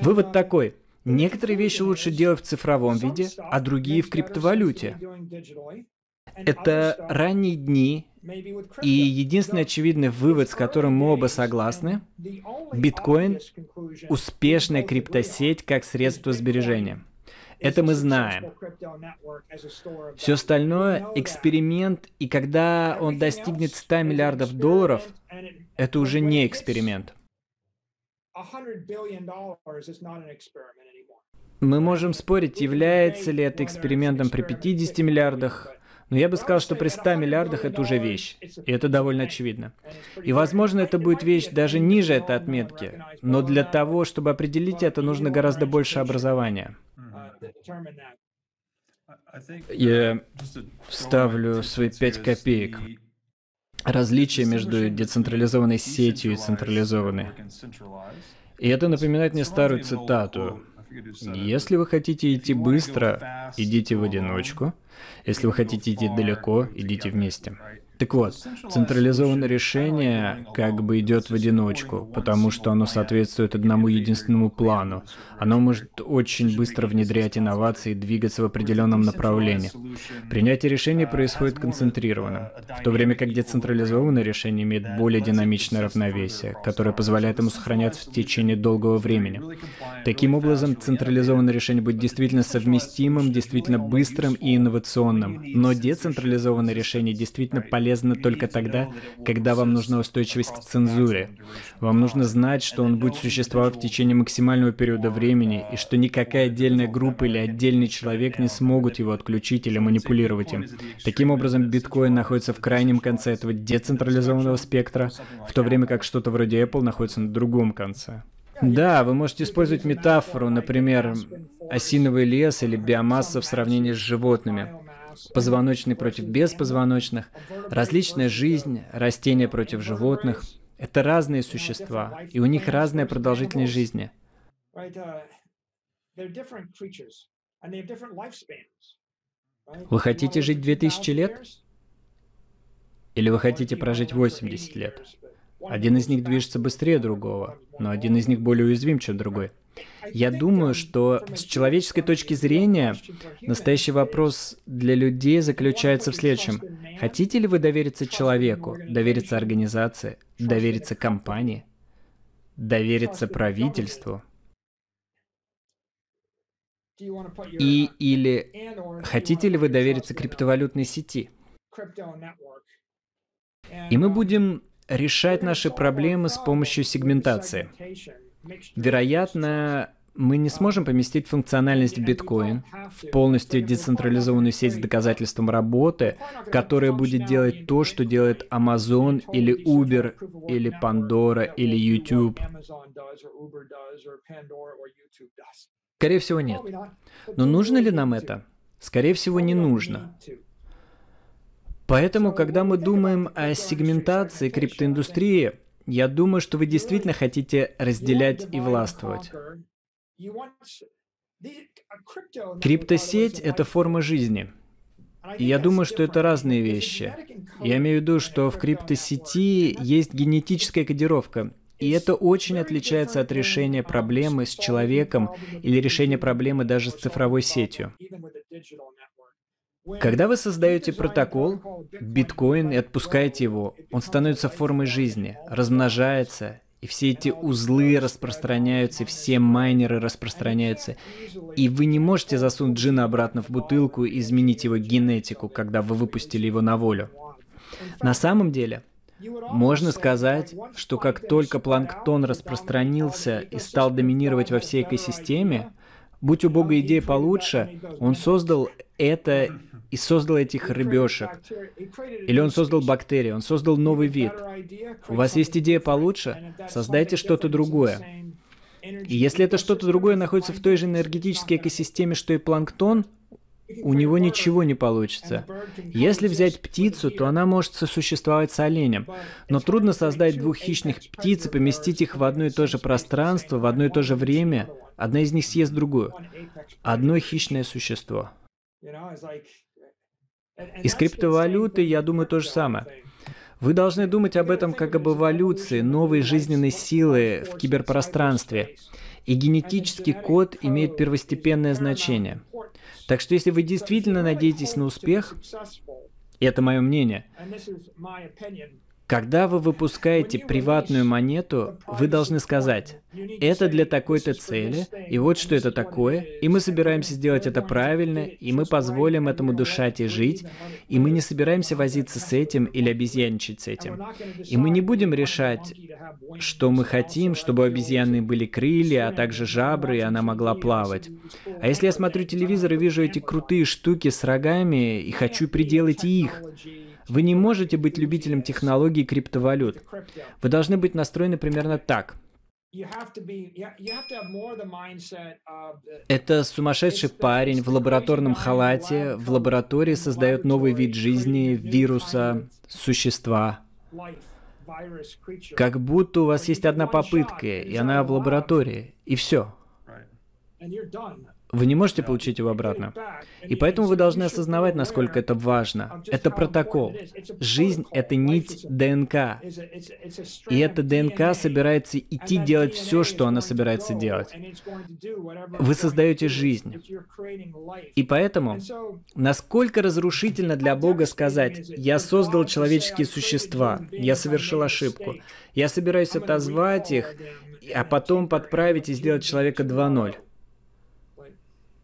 Вывод такой. Некоторые вещи лучше делать в цифровом виде, а другие в криптовалюте. Это ранние дни, и единственный очевидный вывод, с которым мы оба согласны, биткоин – успешная криптосеть как средство сбережения. Это мы знаем. Все остальное – эксперимент, и когда он достигнет 100 миллиардов долларов, это уже не эксперимент. Мы можем спорить, является ли это экспериментом при 50 миллиардах, но я бы сказал, что при 100 миллиардах это уже вещь. И это довольно очевидно. И, возможно, это будет вещь даже ниже этой отметки. Но для того, чтобы определить это, нужно гораздо больше образования. Я вставлю свои 5 копеек. Различие между децентрализованной сетью и централизованной. И это напоминает мне старую цитату. Если вы хотите идти быстро, идите в одиночку. Если вы хотите идти далеко, идите вместе. Так вот, централизованное решение как бы идет в одиночку, потому что оно соответствует одному единственному плану. Оно может очень быстро внедрять инновации и двигаться в определенном направлении. Принятие решений происходит концентрированно, в то время как децентрализованное решение имеет более динамичное равновесие, которое позволяет ему сохраняться в течение долгого времени. Таким образом, централизованное решение будет действительно совместимым, действительно быстрым и инновационным, но децентрализованное решение действительно полезно полезно только тогда, когда вам нужна устойчивость к цензуре. Вам нужно знать, что он будет существовать в течение максимального периода времени, и что никакая отдельная группа или отдельный человек не смогут его отключить или манипулировать им. Таким образом, биткоин находится в крайнем конце этого децентрализованного спектра, в то время как что-то вроде Apple находится на другом конце. Да, вы можете использовать метафору, например, осиновый лес или биомасса в сравнении с животными позвоночный против беспозвоночных, различная жизнь, растения против животных. Это разные существа, и у них разная продолжительность жизни. Вы хотите жить 2000 лет? Или вы хотите прожить 80 лет? Один из них движется быстрее другого, но один из них более уязвим, чем другой. Я думаю, что с человеческой точки зрения настоящий вопрос для людей заключается в следующем. Хотите ли вы довериться человеку, довериться организации, довериться компании, довериться правительству? И или хотите ли вы довериться криптовалютной сети? И мы будем решать наши проблемы с помощью сегментации. Вероятно, мы не сможем поместить функциональность биткоин в полностью децентрализованную сеть с доказательством работы, которая будет делать то, что делает Amazon или Uber или Pandora или YouTube. Скорее всего, нет. Но нужно ли нам это? Скорее всего, не нужно. Поэтому, когда мы думаем о сегментации криптоиндустрии, я думаю, что вы действительно хотите разделять и властвовать. Криптосеть — это форма жизни. И я думаю, что это разные вещи. Я имею в виду, что в криптосети есть генетическая кодировка, и это очень отличается от решения проблемы с человеком или решения проблемы даже с цифровой сетью. Когда вы создаете протокол, биткоин, и отпускаете его, он становится формой жизни, размножается, и все эти узлы распространяются, все майнеры распространяются. И вы не можете засунуть джина обратно в бутылку и изменить его генетику, когда вы выпустили его на волю. На самом деле, можно сказать, что как только планктон распространился и стал доминировать во всей экосистеме, будь у Бога идея получше, он создал это и создал этих рыбешек. Или он создал бактерии, он создал новый вид. У вас есть идея получше? Создайте что-то другое. И если это что-то другое находится в той же энергетической экосистеме, что и планктон, у него ничего не получится. Если взять птицу, то она может сосуществовать с оленем. Но трудно создать двух хищных птиц и поместить их в одно и то же пространство, в одно и то же время. Одна из них съест другую. Одно хищное существо. И с криптовалютой, я думаю, то же самое. Вы должны думать об этом как об эволюции новой жизненной силы в киберпространстве. И генетический код имеет первостепенное значение. Так что если вы действительно надеетесь на успех, и это мое мнение, когда вы выпускаете приватную монету, вы должны сказать, это для такой-то цели, и вот что это такое, и мы собираемся сделать это правильно, и мы позволим этому дышать и жить, и мы не собираемся возиться с этим или обезьянничать с этим. И мы не будем решать, что мы хотим, чтобы у обезьяны были крылья, а также жабры, и она могла плавать. А если я смотрю телевизор и вижу эти крутые штуки с рогами, и хочу приделать их, вы не можете быть любителем технологий криптовалют. Вы должны быть настроены примерно так. Это сумасшедший парень в лабораторном халате в лаборатории создает новый вид жизни, вируса, существа. Как будто у вас есть одна попытка, и она в лаборатории, и все. Вы не можете получить его обратно. И поэтому вы должны осознавать, насколько это важно. Это протокол. Жизнь — это нить ДНК. И эта ДНК собирается идти делать все, что она собирается делать. Вы создаете жизнь. И поэтому, насколько разрушительно для Бога сказать, «Я создал человеческие существа, я совершил ошибку, я собираюсь отозвать их, а потом подправить и сделать человека 2.0».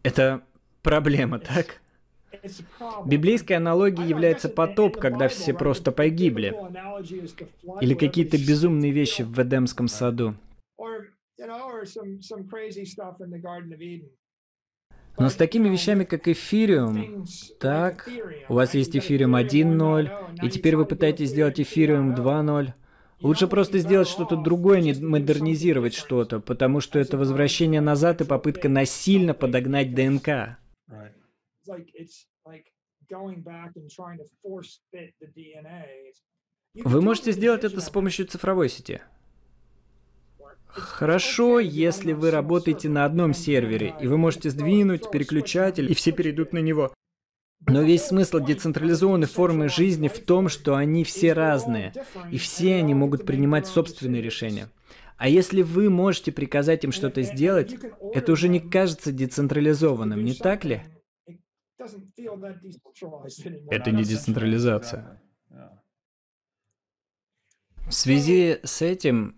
Это проблема, так? Библейская аналогия является потоп, когда все просто погибли. Или какие-то безумные вещи в Эдемском саду. Но с такими вещами, как эфириум, так, у вас есть эфириум 1.0, и теперь вы пытаетесь сделать эфириум 2.0. Лучше просто сделать что-то другое, не модернизировать что-то, потому что это возвращение назад и попытка насильно подогнать ДНК. Вы можете сделать это с помощью цифровой сети. Хорошо, если вы работаете на одном сервере, и вы можете сдвинуть переключатель, и все перейдут на него. Но весь смысл децентрализованной формы жизни в том, что они все разные, и все они могут принимать собственные решения. А если вы можете приказать им что-то сделать, это уже не кажется децентрализованным, не так ли? Это не децентрализация. В связи с этим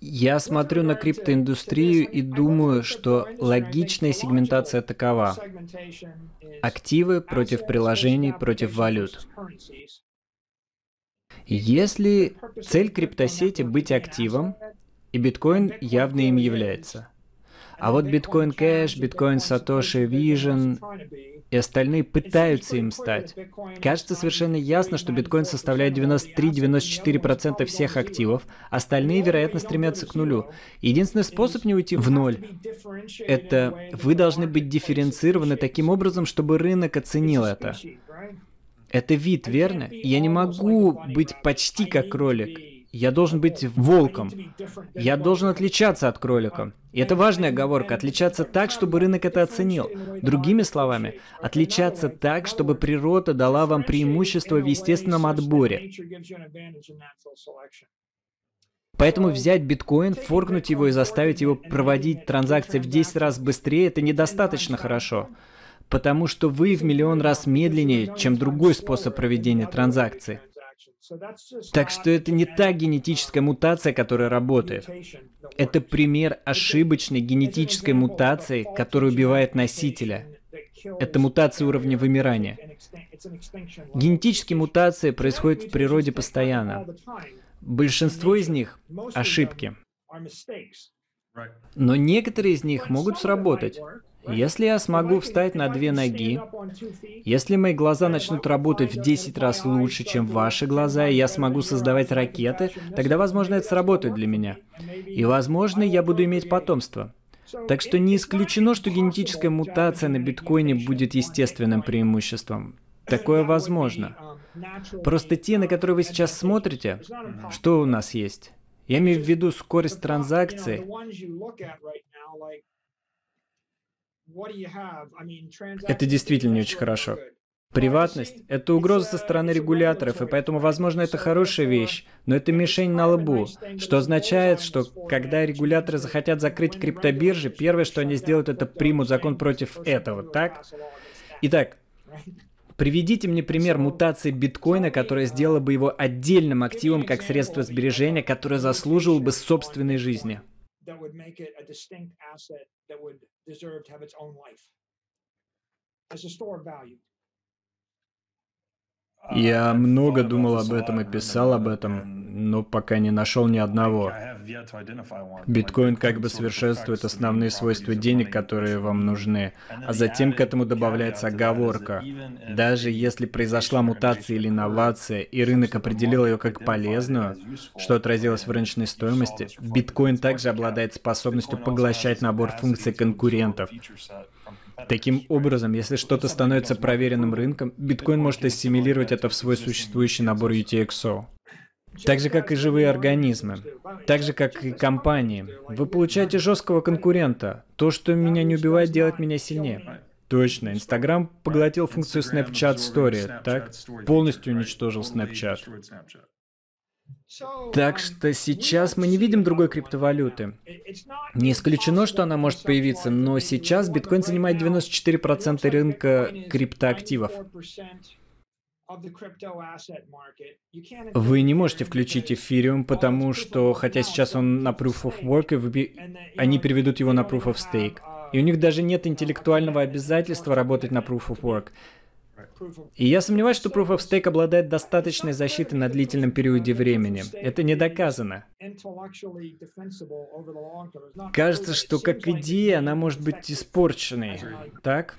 я смотрю на криптоиндустрию и думаю, что логичная сегментация такова. Активы против приложений против валют. Если цель криптосети быть активом, и биткоин явно им является. А вот биткоин кэш, биткоин сатоши вижен и остальные пытаются им стать. Кажется совершенно ясно, что биткоин составляет 93-94% всех активов, остальные, вероятно, стремятся к нулю. Единственный способ не уйти в ноль — это вы должны быть дифференцированы таким образом, чтобы рынок оценил это. Это вид, верно? Я не могу быть почти как кролик. Я должен быть волком. Я должен отличаться от кролика. И это важная оговорка. Отличаться так, чтобы рынок это оценил. Другими словами, отличаться так, чтобы природа дала вам преимущество в естественном отборе. Поэтому взять биткоин, форкнуть его и заставить его проводить транзакции в 10 раз быстрее, это недостаточно хорошо. Потому что вы в миллион раз медленнее, чем другой способ проведения транзакций. Так что это не та генетическая мутация, которая работает. Это пример ошибочной генетической мутации, которая убивает носителя. Это мутация уровня вымирания. Генетические мутации происходят в природе постоянно. Большинство из них — ошибки. Но некоторые из них могут сработать. Если я смогу встать на две ноги, если мои глаза начнут работать в 10 раз лучше, чем ваши глаза, и я смогу создавать ракеты, тогда, возможно, это сработает для меня. И, возможно, я буду иметь потомство. Так что не исключено, что генетическая мутация на биткоине будет естественным преимуществом. Такое возможно. Просто те, на которые вы сейчас смотрите, что у нас есть? Я имею в виду скорость транзакции, это действительно не очень хорошо. Приватность – это угроза со стороны регуляторов, и поэтому, возможно, это хорошая вещь, но это мишень на лбу, что означает, что когда регуляторы захотят закрыть криптобиржи, первое, что они сделают, это примут закон против этого, так? Итак, приведите мне пример мутации биткоина, которая сделала бы его отдельным активом как средство сбережения, которое заслуживал бы собственной жизни. that would make it a distinct asset that would deserve to have its own life as a store of value. Я много думал об этом и писал об этом, но пока не нашел ни одного. Биткоин как бы совершенствует основные свойства денег, которые вам нужны, а затем к этому добавляется оговорка. Даже если произошла мутация или инновация, и рынок определил ее как полезную, что отразилось в рыночной стоимости, биткоин также обладает способностью поглощать набор функций конкурентов. Таким образом, если что-то становится проверенным рынком, биткоин может ассимилировать это в свой существующий набор UTXO. Так же, как и живые организмы. Так же, как и компании. Вы получаете жесткого конкурента. То, что меня не убивает, делает меня сильнее. Точно. Инстаграм поглотил функцию Snapchat Story, так? Полностью уничтожил Snapchat. Так что сейчас мы не видим другой криптовалюты. Не исключено, что она может появиться, но сейчас биткоин занимает 94% рынка криптоактивов. Вы не можете включить эфириум, потому что, хотя сейчас он на Proof of Work, они переведут его на Proof of Stake. И у них даже нет интеллектуального обязательства работать на Proof of Work. И я сомневаюсь, что Proof of Stake обладает достаточной защитой на длительном периоде времени. Это не доказано. Кажется, что как идея она может быть испорченной, так?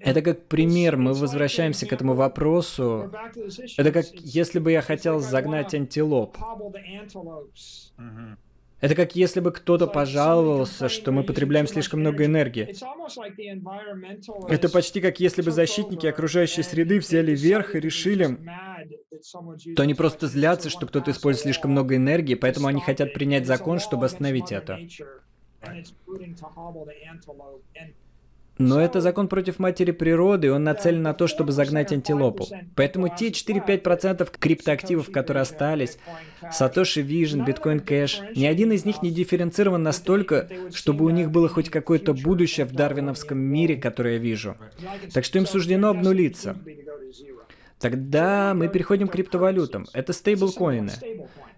Это как пример, мы возвращаемся к этому вопросу. Это как если бы я хотел загнать антилоп. Это как если бы кто-то пожаловался, что мы потребляем слишком много энергии. Это почти как если бы защитники окружающей среды взяли верх и решили, то они просто злятся, что кто-то использует слишком много энергии, поэтому они хотят принять закон, чтобы остановить это. Но это закон против матери природы, и он нацелен на то, чтобы загнать антилопу. Поэтому те 4-5% криптоактивов, которые остались, Satoshi Vision, Bitcoin Cash, ни один из них не дифференцирован настолько, чтобы у них было хоть какое-то будущее в дарвиновском мире, которое я вижу. Так что им суждено обнулиться. Тогда мы переходим к криптовалютам. Это стейблкоины.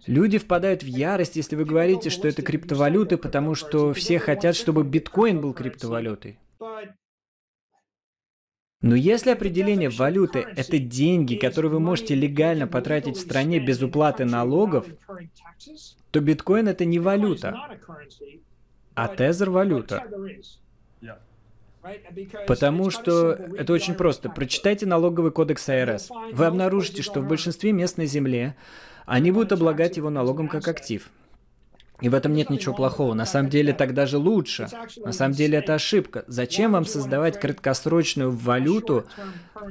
Люди впадают в ярость, если вы говорите, что это криптовалюты, потому что все хотят, чтобы биткоин был криптовалютой. Но если определение валюты – это деньги, которые вы можете легально потратить в стране без уплаты налогов, то биткоин – это не валюта, а тезер – валюта. Потому что это очень просто. Прочитайте налоговый кодекс АРС. Вы обнаружите, что в большинстве мест на Земле они будут облагать его налогом как актив. И в этом нет ничего плохого. На самом деле так даже лучше. На самом деле это ошибка. Зачем вам создавать краткосрочную валюту,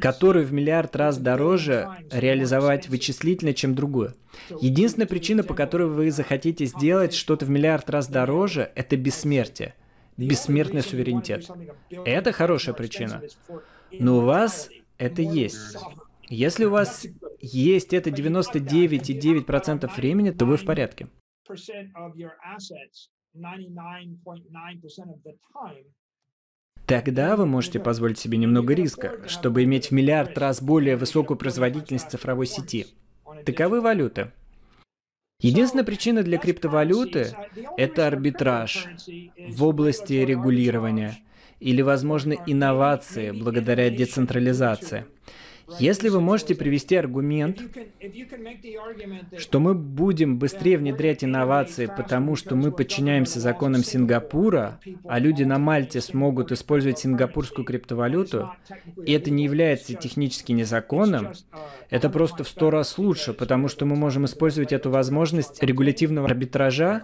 которую в миллиард раз дороже реализовать вычислительно, чем другую? Единственная причина, по которой вы захотите сделать что-то в миллиард раз дороже, это бессмертие. Бессмертный суверенитет. Это хорошая причина. Но у вас это есть. Если у вас есть это 99,9% времени, то вы в порядке of your assets 99.9% of the time, Тогда вы можете позволить себе немного риска, чтобы иметь в миллиард раз более высокую производительность цифровой сети. Таковы валюты. Единственная причина для криптовалюты – это арбитраж в области регулирования или, возможно, инновации благодаря децентрализации – если вы можете привести аргумент, что мы будем быстрее внедрять инновации, потому что мы подчиняемся законам Сингапура, а люди на Мальте смогут использовать сингапурскую криптовалюту, и это не является технически незаконным, это просто в сто раз лучше, потому что мы можем использовать эту возможность регулятивного арбитража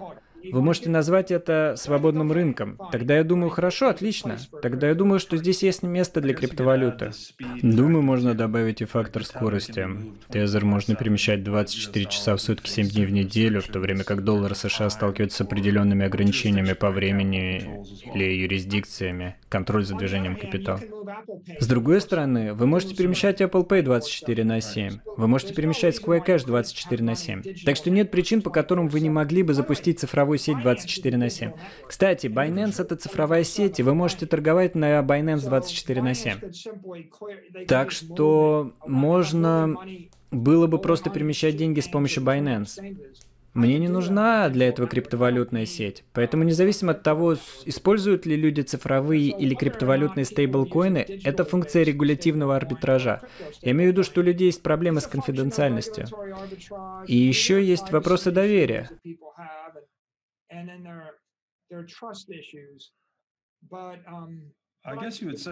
вы можете назвать это свободным рынком. Тогда я думаю, хорошо, отлично. Тогда я думаю, что здесь есть место для криптовалюты. Думаю, можно добавить и фактор скорости. Тезер можно перемещать 24 часа в сутки, 7 дней в неделю, в то время как доллар США сталкивается с определенными ограничениями по времени или юрисдикциями, контроль за движением капитала. С другой стороны, вы можете перемещать Apple Pay 24 на 7. Вы можете перемещать Square Cash 24 на 7. Так что нет причин, по которым вы не могли бы запустить цифровой сеть 24 на 7. Кстати, Binance — это цифровая сеть, и вы можете торговать на Binance 24 на 7. Так что можно было бы просто перемещать деньги с помощью Binance. Мне не нужна для этого криптовалютная сеть. Поэтому независимо от того, используют ли люди цифровые или криптовалютные стейблкоины, это функция регулятивного арбитража. Я имею в виду, что у людей есть проблемы с конфиденциальностью. И еще есть вопросы доверия.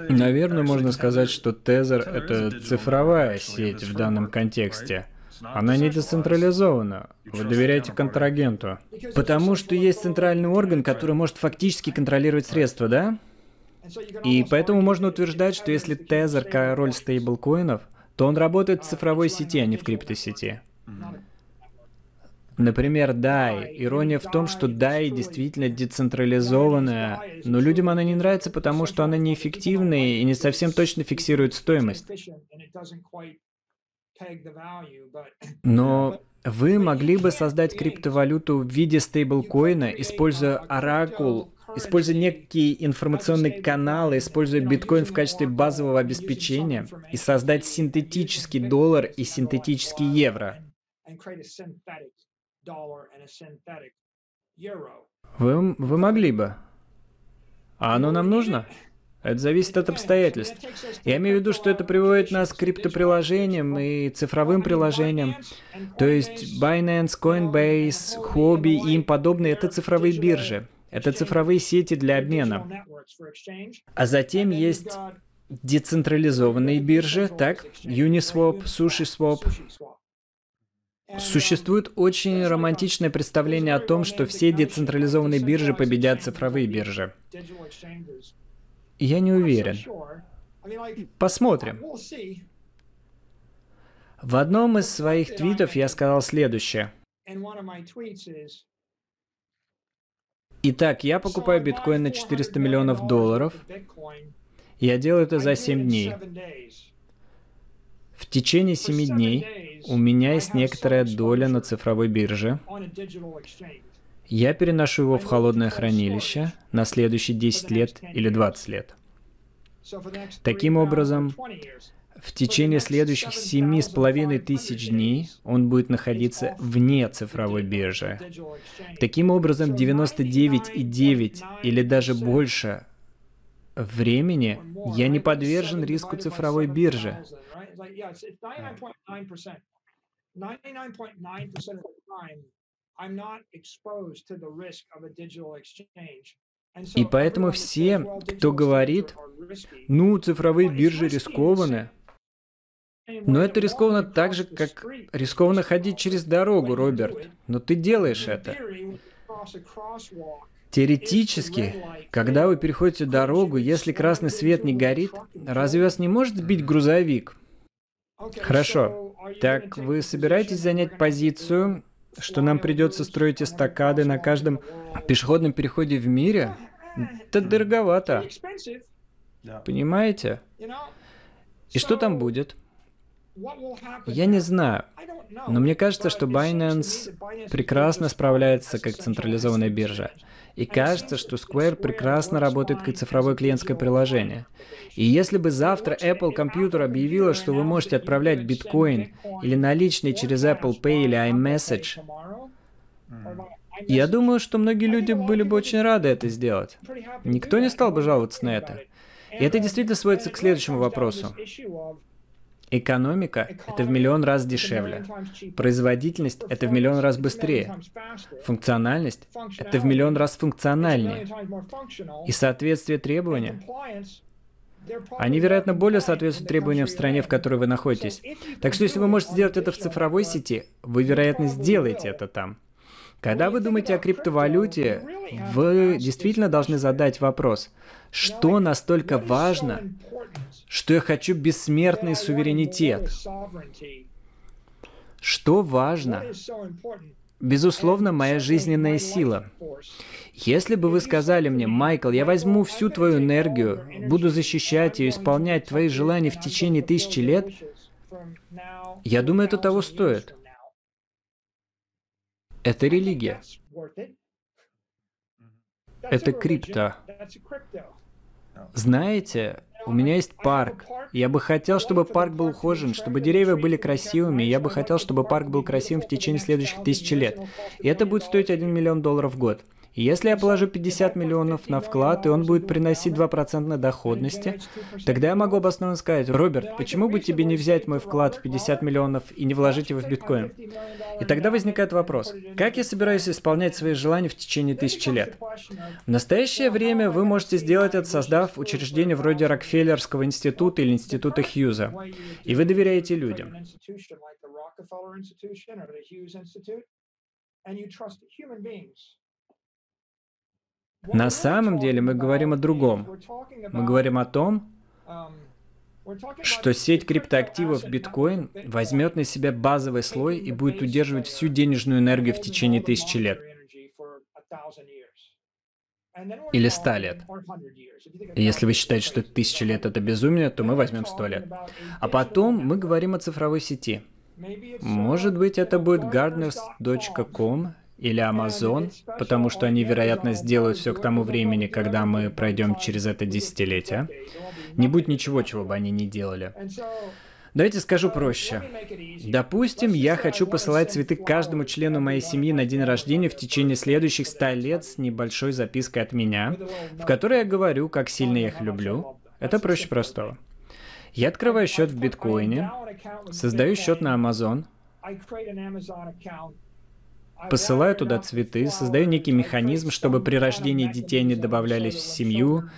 Наверное, можно сказать, что Тезер — это цифровая сеть в данном контексте. Она не децентрализована. Вы доверяете контрагенту. Потому что есть центральный орган, который может фактически контролировать средства, да? И поэтому можно утверждать, что если Тезер король стейблкоинов, то он работает в цифровой сети, а не в криптосети. Например, DAI. Ирония в том, что DAI действительно децентрализованная, но людям она не нравится, потому что она неэффективная и не совсем точно фиксирует стоимость. Но вы могли бы создать криптовалюту в виде стейблкоина, используя Oracle, используя некие информационные каналы, используя биткоин в качестве базового обеспечения и создать синтетический доллар и синтетический евро. Вы, вы могли бы. А оно нам нужно? Это зависит от обстоятельств. Я имею в виду, что это приводит нас к криптоприложениям и цифровым приложениям. То есть Binance, Coinbase, Huobi и им подобные — это цифровые биржи. Это цифровые сети для обмена. А затем есть децентрализованные биржи, так? Uniswap, SushiSwap. Существует очень романтичное представление о том, что все децентрализованные биржи победят цифровые биржи. Я не уверен. Посмотрим. В одном из своих твитов я сказал следующее. Итак, я покупаю биткоин на 400 миллионов долларов. Я делаю это за 7 дней. В течение 7 дней у меня есть некоторая доля на цифровой бирже. Я переношу его в холодное хранилище на следующие 10 лет или 20 лет. Таким образом, в течение следующих семи с половиной тысяч дней он будет находиться вне цифровой биржи. Таким образом, 99,9 или даже больше времени я не подвержен риску цифровой биржи. 99.9% I'm not exposed to the risk of a digital exchange. И поэтому все, кто говорит, ну, цифровые биржи рискованы, но это рискованно так же, как рискованно ходить через дорогу, Роберт. Но ты делаешь это. Теоретически, когда вы переходите дорогу, если красный свет не горит, разве вас не может сбить грузовик? Хорошо. Так вы собираетесь занять позицию, что нам придется строить эстакады на каждом пешеходном переходе в мире? Это дороговато. Понимаете? И что там будет? Я не знаю, но мне кажется, что Binance прекрасно справляется как централизованная биржа. И кажется, что Square прекрасно работает как цифровое клиентское приложение. И если бы завтра Apple Computer объявила, что вы можете отправлять биткоин или наличные через Apple Pay или iMessage, я думаю, что многие люди были бы очень рады это сделать. Никто не стал бы жаловаться на это. И это действительно сводится к следующему вопросу. Экономика – это в миллион раз дешевле. Производительность – это в миллион раз быстрее. Функциональность – это в миллион раз функциональнее. И соответствие требования они, вероятно, более соответствуют требованиям в стране, в которой вы находитесь. Так что если вы можете сделать это в цифровой сети, вы, вероятно, сделаете это там. Когда вы думаете о криптовалюте, вы действительно должны задать вопрос, что настолько важно, что я хочу бессмертный суверенитет. Что важно? Безусловно, моя жизненная сила. Если бы вы сказали мне, Майкл, я возьму всю твою энергию, буду защищать ее, исполнять твои желания в течение тысячи лет, я думаю, это того стоит. Это религия. Это крипто. Знаете, у меня есть парк. Я бы хотел, чтобы парк был ухожен, чтобы деревья были красивыми. Я бы хотел, чтобы парк был красивым в течение следующих тысячи лет. И это будет стоить 1 миллион долларов в год. Если я положу 50 миллионов на вклад, и он будет приносить 2% доходности, тогда я могу обоснованно сказать, Роберт, почему бы тебе не взять мой вклад в 50 миллионов и не вложить его в биткоин? И тогда возникает вопрос, как я собираюсь исполнять свои желания в течение тысячи лет? В настоящее время вы можете сделать это, создав учреждение вроде Рокфеллерского института или института Хьюза, и вы доверяете людям. and you trust human beings. На самом деле мы говорим о другом. Мы говорим о том, что сеть криптоактивов биткоин возьмет на себя базовый слой и будет удерживать всю денежную энергию в течение тысячи лет. Или ста лет. И если вы считаете, что тысяча лет это безумие, то мы возьмем сто лет. А потом мы говорим о цифровой сети. Может быть, это будет gardners.com или Amazon, потому что они, вероятно, сделают все к тому времени, когда мы пройдем через это десятилетие. Не будет ничего, чего бы они не делали. Давайте скажу проще. Допустим, я хочу посылать цветы каждому члену моей семьи на день рождения в течение следующих ста лет с небольшой запиской от меня, в которой я говорю, как сильно я их люблю. Это проще простого. Я открываю счет в биткоине, создаю счет на Amazon, посылаю туда цветы, создаю некий механизм, чтобы при рождении детей они добавлялись в семью.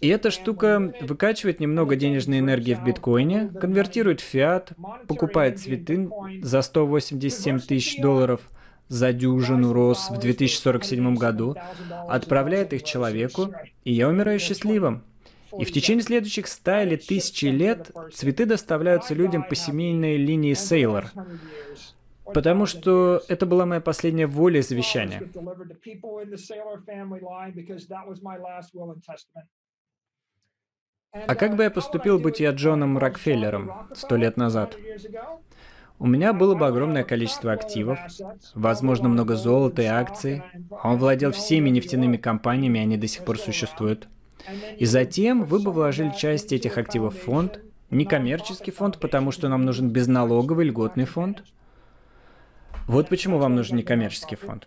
И эта штука выкачивает немного денежной энергии в биткоине, конвертирует в фиат, покупает цветы за 187 тысяч долларов за дюжину роз в 2047 году, отправляет их человеку, и я умираю счастливым. И в течение следующих ста или тысячи лет цветы доставляются людям по семейной линии Сейлор. Потому что это была моя последняя воля и завещание. А как бы я поступил, будь я Джоном Рокфеллером сто лет назад? У меня было бы огромное количество активов, возможно, много золота и акций. Он владел всеми нефтяными компаниями, они до сих пор существуют. И затем вы бы вложили часть этих активов в фонд, некоммерческий фонд, потому что нам нужен безналоговый льготный фонд – вот почему вам нужен некоммерческий фонд.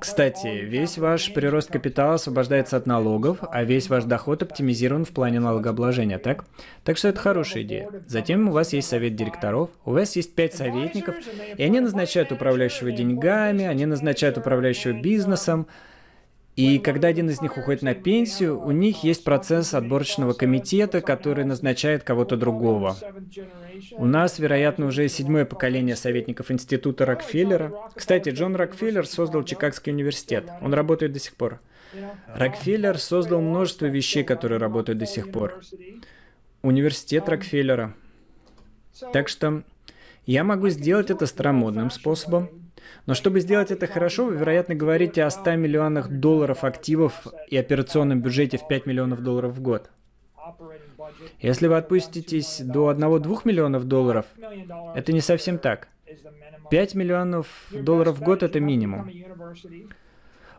Кстати, весь ваш прирост капитала освобождается от налогов, а весь ваш доход оптимизирован в плане налогообложения, так? Так что это хорошая идея. Затем у вас есть совет директоров, у вас есть пять советников, и они назначают управляющего деньгами, они назначают управляющего бизнесом, И когда один из них уходит на пенсию, у них есть процесс отборочного комитета, который назначает кого-то другого. У нас, вероятно, уже седьмое поколение советников Института Рокфеллера. Кстати, Джон Рокфеллер создал Чикагский университет. Он работает до сих пор. Рокфеллер создал множество вещей, которые работают до сих пор. Университет Рокфеллера. Так что я могу сделать это старомодным способом, но чтобы сделать это хорошо, вы, вероятно, говорите о 100 миллионах долларов активов и операционном бюджете в 5 миллионов долларов в год. Если вы отпуститесь до 1-2 миллионов долларов, это не совсем так. 5 миллионов долларов в год – это минимум.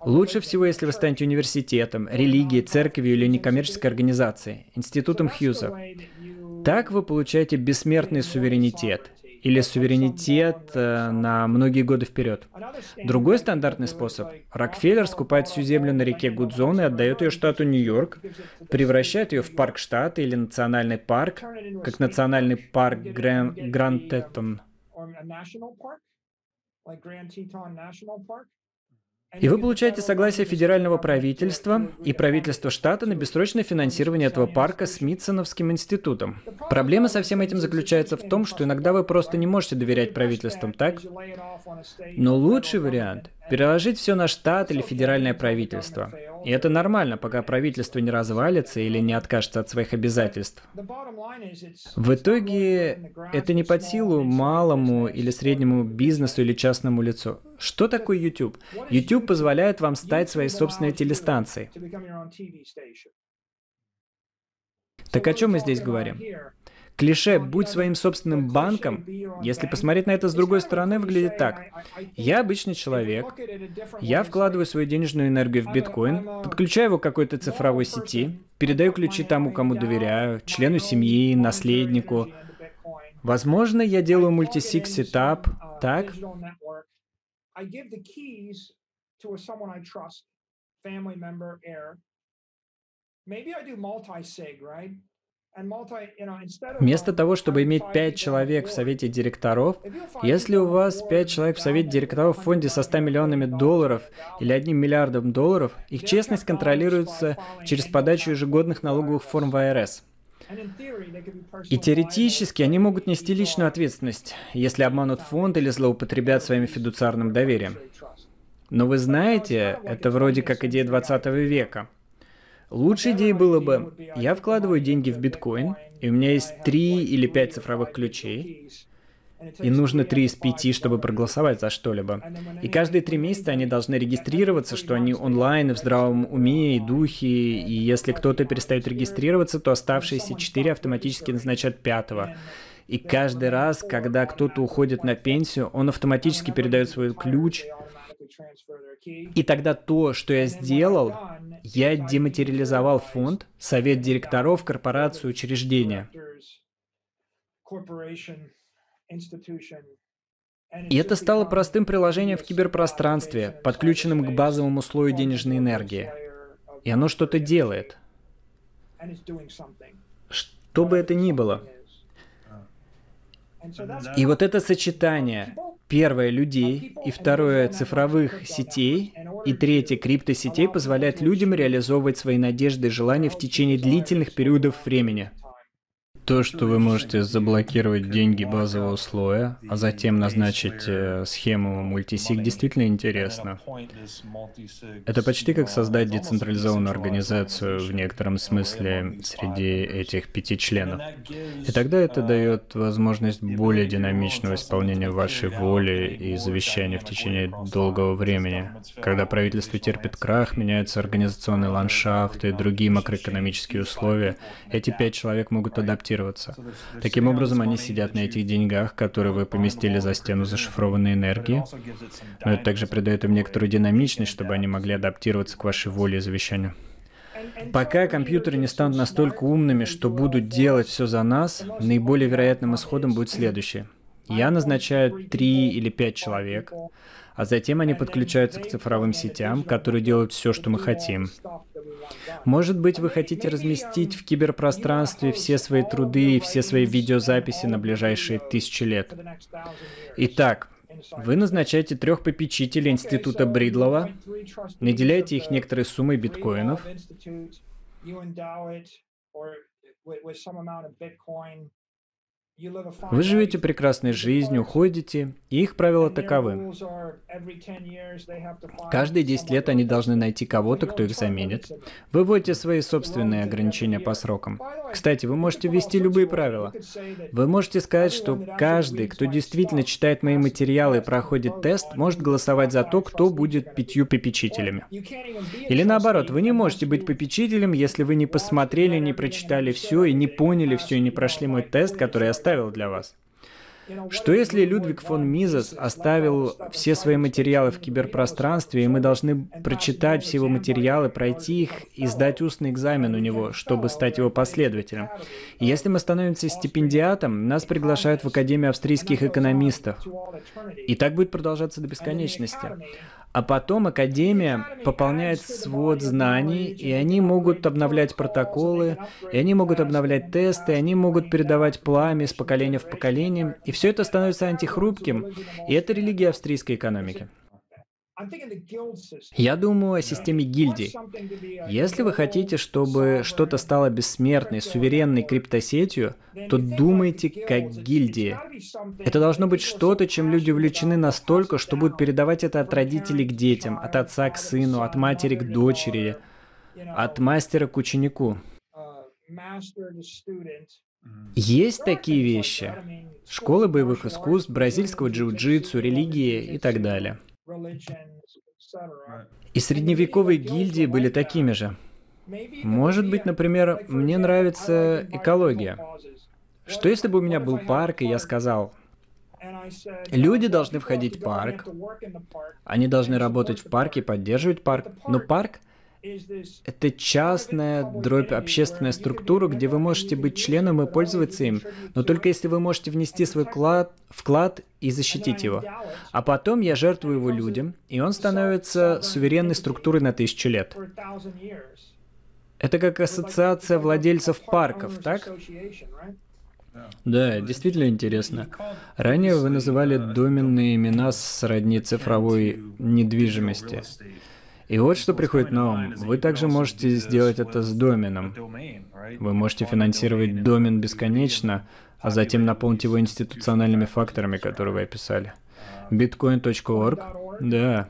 Лучше всего, если вы станете университетом, религией, церковью или некоммерческой организацией, институтом Хьюза. Так вы получаете бессмертный суверенитет – или суверенитет э, на многие годы вперед. Другой стандартный способ. Рокфеллер скупает всю землю на реке Гудзон и отдает ее штату Нью-Йорк, превращает ее в парк штата или национальный парк, как национальный парк Гран Гранд-Теттон. И вы получаете согласие федерального правительства и правительства штата на бессрочное финансирование этого парка Смитсоновским институтом. Проблема со всем этим заключается в том, что иногда вы просто не можете доверять правительствам, так? Но лучший вариант – переложить все на штат или федеральное правительство. И это нормально, пока правительство не развалится или не откажется от своих обязательств. В итоге это не под силу малому или среднему бизнесу или частному лицу. Что такое YouTube? YouTube позволяет вам стать своей собственной телестанцией. Так о чем мы здесь говорим? Клише «будь своим собственным банком», если посмотреть на это с другой стороны, выглядит так. Я обычный человек, я вкладываю свою денежную энергию в биткоин, подключаю его к какой-то цифровой сети, передаю ключи тому, кому доверяю, члену семьи, наследнику. Возможно, я делаю мультисиг сетап, так? Maybe I do multi-sig, right? Вместо того, чтобы иметь пять человек в совете директоров, если у вас пять человек в совете директоров в фонде со 100 миллионами долларов или одним миллиардом долларов, их честность контролируется через подачу ежегодных налоговых форм в АРС. И теоретически они могут нести личную ответственность, если обманут фонд или злоупотребят своим фидуциарным доверием. Но вы знаете, это вроде как идея 20 века – Лучшей идеей было бы, я вкладываю деньги в биткоин, и у меня есть три или пять цифровых ключей, и нужно три из пяти, чтобы проголосовать за что-либо. И каждые три месяца они должны регистрироваться, что они онлайн в здравом уме и духе, и если кто-то перестает регистрироваться, то оставшиеся четыре автоматически назначат пятого. И каждый раз, когда кто-то уходит на пенсию, он автоматически передает свой ключ и тогда то, что я сделал, я дематериализовал фонд, совет директоров, корпорацию, учреждения. И это стало простым приложением в киберпространстве, подключенным к базовому слою денежной энергии. И оно что-то делает. Что бы это ни было. И вот это сочетание Первое – людей, и второе – цифровых сетей, и третье – криптосетей позволяет людям реализовывать свои надежды и желания в течение длительных периодов времени – то, что вы можете заблокировать деньги базового слоя, а затем назначить э, схему мультисиг, действительно интересно. Это почти как создать децентрализованную организацию в некотором смысле среди этих пяти членов. И тогда это дает возможность более динамичного исполнения вашей воли и завещания в течение долгого времени. Когда правительство терпит крах, меняются организационные ландшафты, другие макроэкономические условия, эти пять человек могут адаптироваться инвестироваться. Таким образом, они сидят на этих деньгах, которые вы поместили за стену зашифрованной энергии, но это также придает им некоторую динамичность, чтобы они могли адаптироваться к вашей воле и завещанию. Пока компьютеры не станут настолько умными, что будут делать все за нас, наиболее вероятным исходом будет следующее. Я назначаю три или пять человек, а затем они подключаются к цифровым сетям, которые делают все, что мы хотим. Может быть, вы хотите разместить в киберпространстве все свои труды и все свои видеозаписи на ближайшие тысячи лет. Итак, Вы назначаете трех попечителей института Бридлова, наделяете их некоторой суммой биткоинов, вы живете прекрасной жизнью, ходите, и их правила таковы. Каждые 10 лет они должны найти кого-то, кто их заменит. Вы вводите свои собственные ограничения по срокам. Кстати, вы можете ввести любые правила. Вы можете сказать, что каждый, кто действительно читает мои материалы и проходит тест, может голосовать за то, кто будет пятью попечителями. Или наоборот, вы не можете быть попечителем, если вы не посмотрели, не прочитали все и не поняли все и не прошли мой тест, который я оставил для вас. Что если Людвиг фон Мизес оставил все свои материалы в киберпространстве, и мы должны прочитать все его материалы, пройти их и сдать устный экзамен у него, чтобы стать его последователем? И если мы становимся стипендиатом, нас приглашают в Академию австрийских экономистов. И так будет продолжаться до бесконечности. А потом Академия пополняет свод знаний, и они могут обновлять протоколы, и они могут обновлять тесты, и они могут передавать пламя с поколения в поколение, и все это становится антихрупким, и это религия австрийской экономики. Я думаю о системе гильдий. Если вы хотите, чтобы что-то стало бессмертной, суверенной криптосетью, то думайте как гильдии. Это должно быть что-то, чем люди увлечены настолько, что будут передавать это от родителей к детям, от отца к сыну, от матери к дочери, от мастера к ученику. Есть такие вещи. Школы боевых искусств, бразильского джиу-джитсу, религии и так далее. И средневековые гильдии были такими же. Может быть, например, мне нравится экология. Что если бы у меня был парк, и я сказал, люди должны входить в парк, они должны работать в парке, поддерживать парк, но парк это частная дробь общественная структура, где вы можете быть членом и пользоваться им, но только если вы можете внести свой вклад, вклад и защитить его. А потом я жертвую его людям, и он становится суверенной структурой на тысячу лет. Это как ассоциация владельцев парков, так? Да, действительно интересно. Ранее вы называли доменные имена сродни цифровой недвижимости. И вот что приходит на ум. Вы также можете сделать это с доменом. Вы можете финансировать домен бесконечно, а затем наполнить его институциональными факторами, которые вы описали. Bitcoin.org? Да.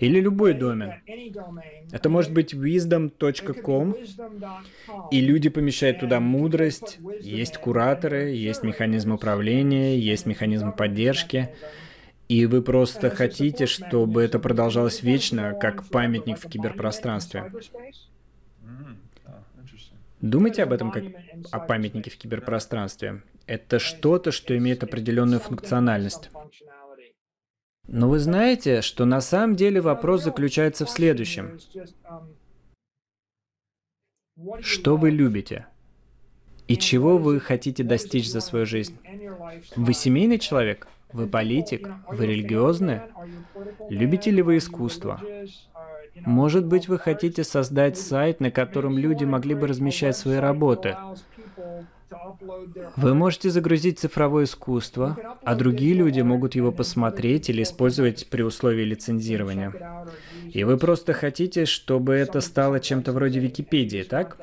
Или любой домен. Это может быть wisdom.com, и люди помещают туда мудрость, есть кураторы, есть механизм управления, есть механизм поддержки. И вы просто хотите, чтобы это продолжалось вечно, как памятник в киберпространстве. Думайте об этом как о памятнике в киберпространстве. Это что-то, что имеет определенную функциональность. Но вы знаете, что на самом деле вопрос заключается в следующем. Что вы любите? И чего вы хотите достичь за свою жизнь? Вы семейный человек? Вы политик? Вы религиозны? Любите ли вы искусство? Может быть, вы хотите создать сайт, на котором люди могли бы размещать свои работы? Вы можете загрузить цифровое искусство, а другие люди могут его посмотреть или использовать при условии лицензирования. И вы просто хотите, чтобы это стало чем-то вроде Википедии, так?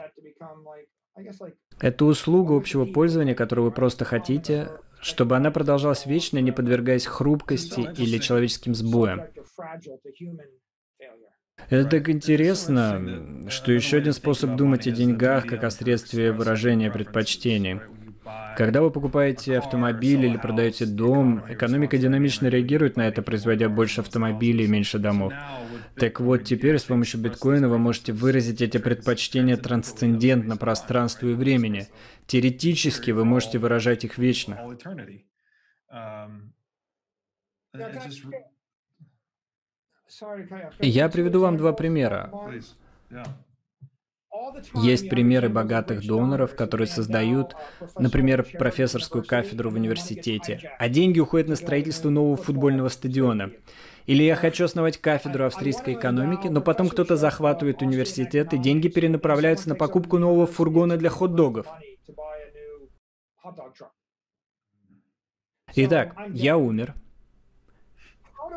Это услуга общего пользования, которую вы просто хотите, чтобы она продолжалась вечно, не подвергаясь хрупкости или человеческим сбоям. Это так интересно, что еще один способ думать о деньгах как о средстве выражения предпочтений. Когда вы покупаете автомобиль или продаете дом, экономика динамично реагирует на это, производя больше автомобилей и меньше домов. Так вот, теперь с помощью биткоина вы можете выразить эти предпочтения трансцендентно пространству и времени. Теоретически вы можете выражать их вечно. Я приведу вам два примера. Есть примеры богатых доноров, которые создают, например, профессорскую кафедру в университете, а деньги уходят на строительство нового футбольного стадиона. Или я хочу основать кафедру австрийской экономики, но потом кто-то захватывает университет, и деньги перенаправляются на покупку нового фургона для хот-догов. Итак, я умер.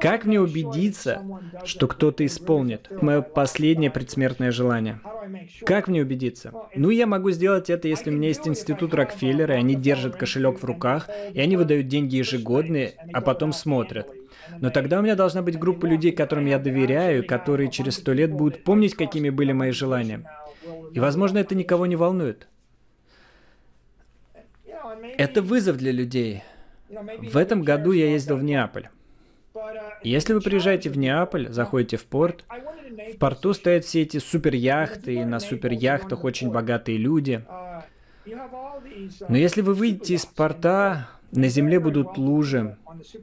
Как мне убедиться, что кто-то исполнит мое последнее предсмертное желание? Как мне убедиться? Ну, я могу сделать это, если у меня есть институт Рокфеллера, и они держат кошелек в руках, и они выдают деньги ежегодные, а потом смотрят. Но тогда у меня должна быть группа людей, которым я доверяю, которые через сто лет будут помнить, какими были мои желания. И, возможно, это никого не волнует. Это вызов для людей. В этом году я ездил в Неаполь. Если вы приезжаете в Неаполь, заходите в порт, в порту стоят все эти суперяхты, и на суперяхтах очень богатые люди. Но если вы выйдете из порта, на земле будут лужи,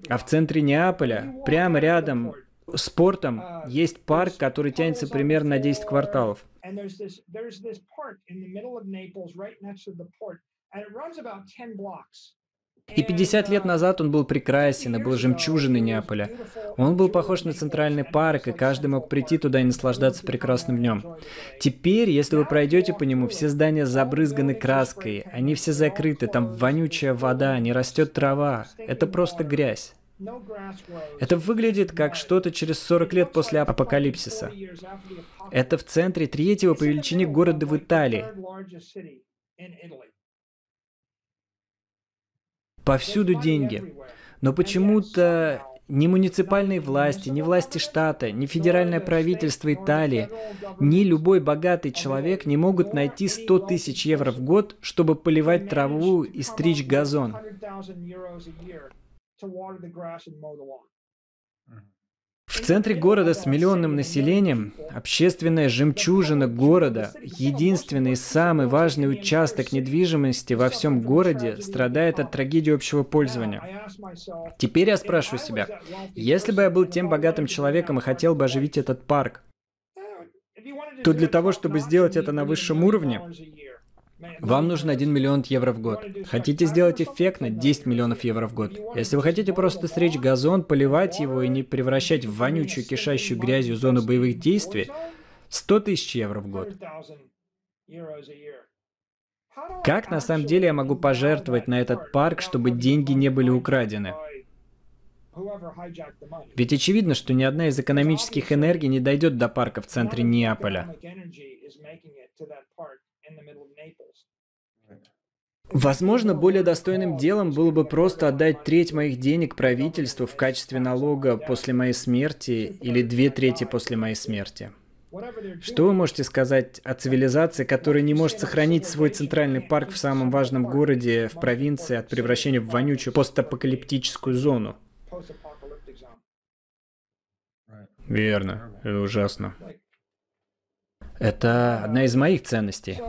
а в центре Неаполя, прямо рядом с портом, есть парк, который тянется примерно на 10 кварталов. И 50 лет назад он был прекрасен и был жемчужиной Неаполя. Он был похож на центральный парк, и каждый мог прийти туда и наслаждаться прекрасным днем. Теперь, если вы пройдете по нему, все здания забрызганы краской, они все закрыты, там вонючая вода, не растет трава. Это просто грязь. Это выглядит как что-то через 40 лет после апокалипсиса. Это в центре третьего по величине города в Италии. Повсюду деньги. Но почему-то ни муниципальные власти, ни власти штата, ни федеральное правительство Италии, ни любой богатый человек не могут найти 100 тысяч евро в год, чтобы поливать траву и стричь газон. В центре города с миллионным населением, общественная жемчужина города, единственный самый важный участок недвижимости во всем городе, страдает от трагедии общего пользования. Теперь я спрашиваю себя, если бы я был тем богатым человеком и хотел бы оживить этот парк, то для того, чтобы сделать это на высшем уровне, вам нужен 1 миллион евро в год. Хотите сделать эффектно 10 миллионов евро в год. Если вы хотите просто стричь газон, поливать его и не превращать в вонючую, кишащую грязью зону боевых действий, 100 тысяч евро в год. Как на самом деле я могу пожертвовать на этот парк, чтобы деньги не были украдены? Ведь очевидно, что ни одна из экономических энергий не дойдет до парка в центре Неаполя. Возможно, более достойным делом было бы просто отдать треть моих денег правительству в качестве налога после моей смерти или две трети после моей смерти. Что вы можете сказать о цивилизации, которая не может сохранить свой центральный парк в самом важном городе в провинции от превращения в вонючую постапокалиптическую зону? Верно, это ужасно. Это одна из моих ценностей.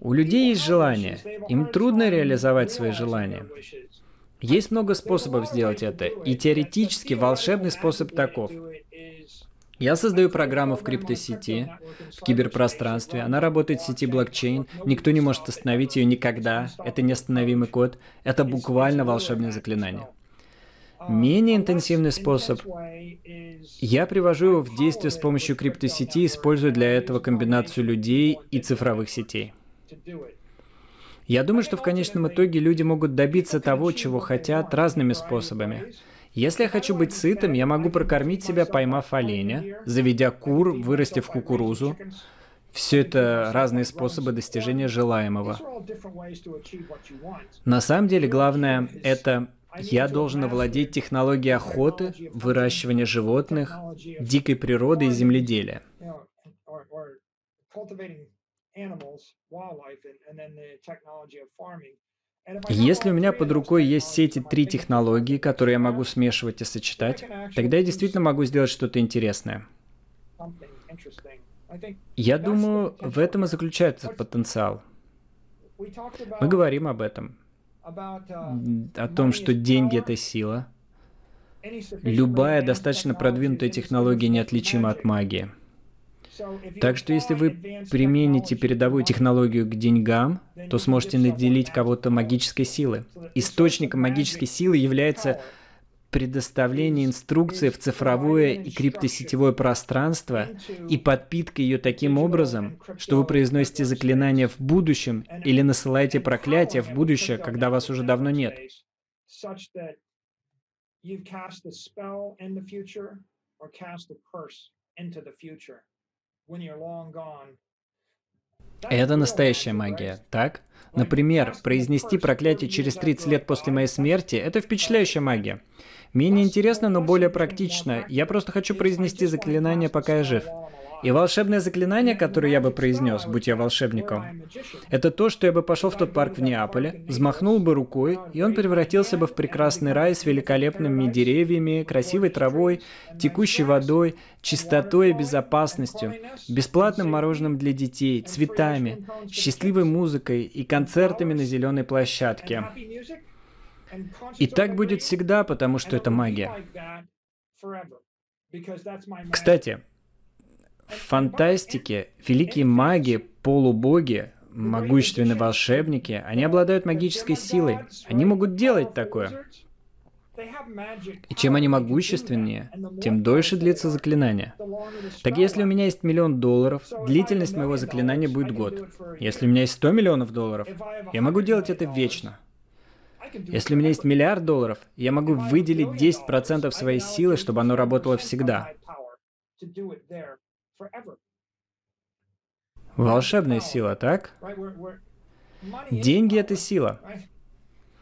У людей есть желание. Им трудно реализовать свои желания. Есть много способов сделать это, и теоретически волшебный способ таков. Я создаю программу в криптосети, в киберпространстве. Она работает в сети блокчейн. Никто не может остановить ее никогда. Это неостановимый код. Это буквально волшебное заклинание. Менее интенсивный способ. Я привожу его в действие с помощью криптосети, используя для этого комбинацию людей и цифровых сетей. Я думаю, что в конечном итоге люди могут добиться того, чего хотят, разными способами. Если я хочу быть сытым, я могу прокормить себя, поймав оленя, заведя кур, вырастив кукурузу. Все это разные способы достижения желаемого. На самом деле, главное — это я должен овладеть технологией охоты, выращивания животных, дикой природы и земледелия. Если у меня под рукой есть все эти три технологии, которые я могу смешивать и сочетать, тогда я действительно могу сделать что-то интересное. Я думаю, в этом и заключается потенциал. Мы говорим об этом. О том, что деньги — это сила. Любая достаточно продвинутая технология неотличима от магии. Так что если вы примените передовую технологию к деньгам, то сможете наделить кого-то магической силой. Источником магической силы является предоставление инструкции в цифровое и криптосетевое пространство и подпитка ее таким образом, что вы произносите заклинания в будущем или насылаете проклятие в будущее, когда вас уже давно нет. Это настоящая магия, так? Например, произнести проклятие через 30 лет после моей смерти – это впечатляющая магия. Менее интересно, но более практично. Я просто хочу произнести заклинание, пока я жив. И волшебное заклинание, которое я бы произнес, будь я волшебником, это то, что я бы пошел в тот парк в Неаполе, взмахнул бы рукой, и он превратился бы в прекрасный рай с великолепными деревьями, красивой травой, текущей водой, чистотой и безопасностью, бесплатным мороженым для детей, цветами, счастливой музыкой и концертами на зеленой площадке. И так будет всегда, потому что это магия. Кстати, в фантастике великие маги, полубоги, могущественные волшебники, они обладают магической силой. Они могут делать такое. И чем они могущественнее, тем дольше длится заклинание. Так если у меня есть миллион долларов, длительность моего заклинания будет год. Если у меня есть 100 миллионов долларов, я могу делать это вечно. Если у меня есть миллиард долларов, я могу выделить 10% своей силы, чтобы оно работало всегда. Волшебная сила, так? Деньги — это сила.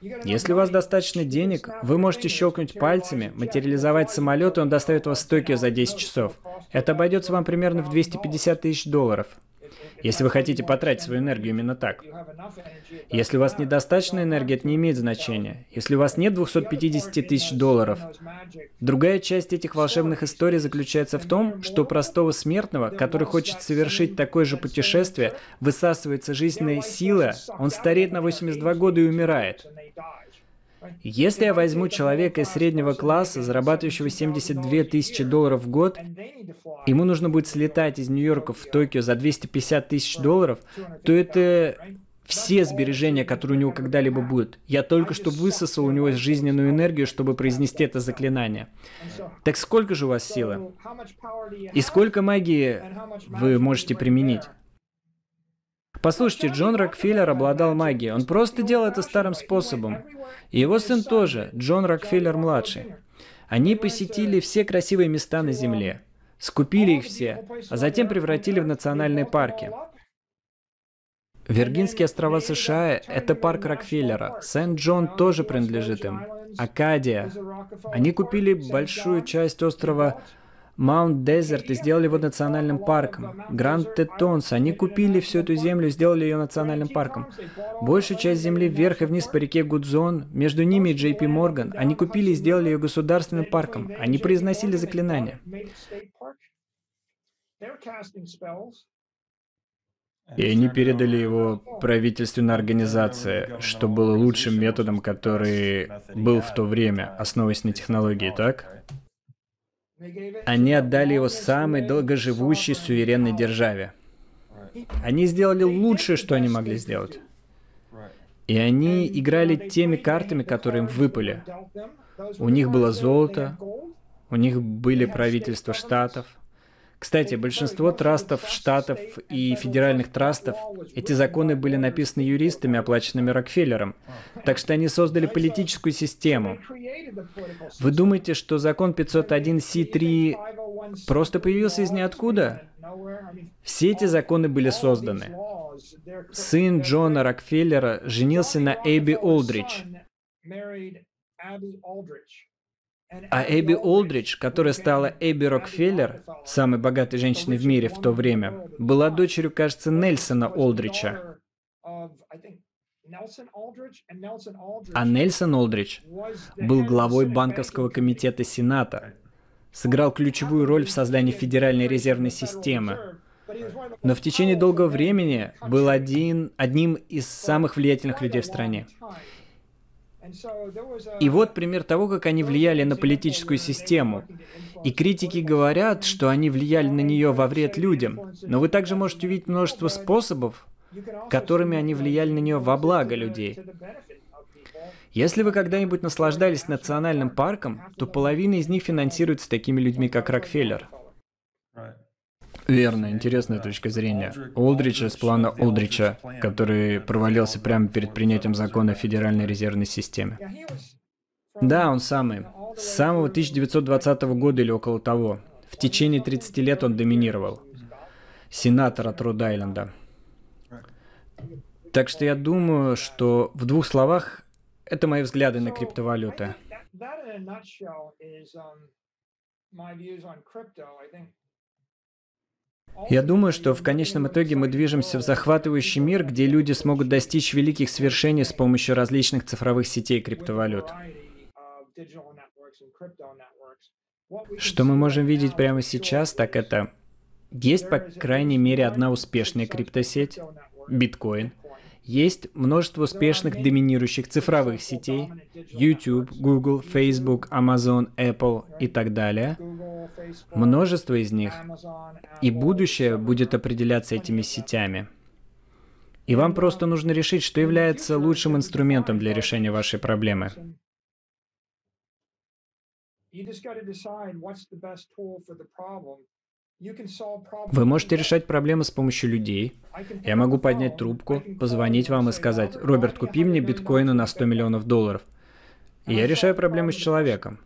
Если у вас достаточно денег, вы можете щелкнуть пальцами, материализовать самолет, и он доставит вас в Токио за 10 часов. Это обойдется вам примерно в 250 тысяч долларов если вы хотите потратить свою энергию именно так. Если у вас недостаточно энергии, это не имеет значения. Если у вас нет 250 тысяч долларов, другая часть этих волшебных историй заключается в том, что у простого смертного, который хочет совершить такое же путешествие, высасывается жизненная сила, он стареет на 82 года и умирает. Если я возьму человека из среднего класса, зарабатывающего 72 тысячи долларов в год, ему нужно будет слетать из Нью-Йорка в Токио за 250 тысяч долларов, то это все сбережения, которые у него когда-либо будут. Я только что высосал у него жизненную энергию, чтобы произнести это заклинание. Так сколько же у вас силы? И сколько магии вы можете применить? Послушайте, Джон Рокфеллер обладал магией. Он просто делал это старым способом. И его сын тоже, Джон Рокфеллер-младший. Они посетили все красивые места на Земле, скупили их все, а затем превратили в национальные парки. Виргинские острова США – это парк Рокфеллера. Сент-Джон тоже принадлежит им. Акадия. Они купили большую часть острова Маунт Дезерт и сделали его национальным парком. Гранд Тетонс, они купили всю эту землю сделали ее национальным парком. Большую часть земли вверх и вниз по реке Гудзон, между ними и Джей Пи Морган, они купили и сделали ее государственным парком. Они произносили заклинания. И они передали его правительственной организации, что было лучшим методом, который был в то время, основываясь на технологии, так? Они отдали его самой долгоживущей суверенной державе. Они сделали лучшее, что они могли сделать. И они играли теми картами, которые им выпали. У них было золото, у них были правительства штатов, кстати, большинство трастов, штатов и федеральных трастов, эти законы были написаны юристами, оплаченными Рокфеллером, так что они создали политическую систему. Вы думаете, что закон 501c3 просто появился из ниоткуда? Все эти законы были созданы. Сын Джона Рокфеллера женился на Эбби Олдридж. А Эбби Олдридж, которая стала Эбби Рокфеллер, самой богатой женщиной в мире в то время, была дочерью, кажется, Нельсона Олдрича. А Нельсон Олдридж был главой банковского комитета Сената, сыграл ключевую роль в создании Федеральной резервной системы, но в течение долгого времени был один, одним из самых влиятельных людей в стране. И вот пример того, как они влияли на политическую систему. И критики говорят, что они влияли на нее во вред людям. Но вы также можете увидеть множество способов, которыми они влияли на нее во благо людей. Если вы когда-нибудь наслаждались национальным парком, то половина из них финансируется такими людьми, как Рокфеллер. Верно, интересная точка зрения. Олдрич из плана Олдрича, который провалился прямо перед принятием закона о Федеральной резервной системе. Да, он самый. С самого 1920 года или около того. В течение 30 лет он доминировал. Сенатор от Род-Айленда. Так что я думаю, что в двух словах это мои взгляды на криптовалюты. Я думаю, что в конечном итоге мы движемся в захватывающий мир, где люди смогут достичь великих свершений с помощью различных цифровых сетей криптовалют. Что мы можем видеть прямо сейчас, так это есть, по крайней мере, одна успешная криптосеть, биткоин – есть множество успешных доминирующих цифровых сетей, YouTube, Google, Facebook, Amazon, Apple и так далее. Множество из них. И будущее будет определяться этими сетями. И вам просто нужно решить, что является лучшим инструментом для решения вашей проблемы. You just got to decide what's the best tool for the problem вы можете решать проблемы с помощью людей. Я могу поднять трубку, позвонить вам и сказать, «Роберт, купи мне биткоины на 100 миллионов долларов». И я решаю проблему с человеком.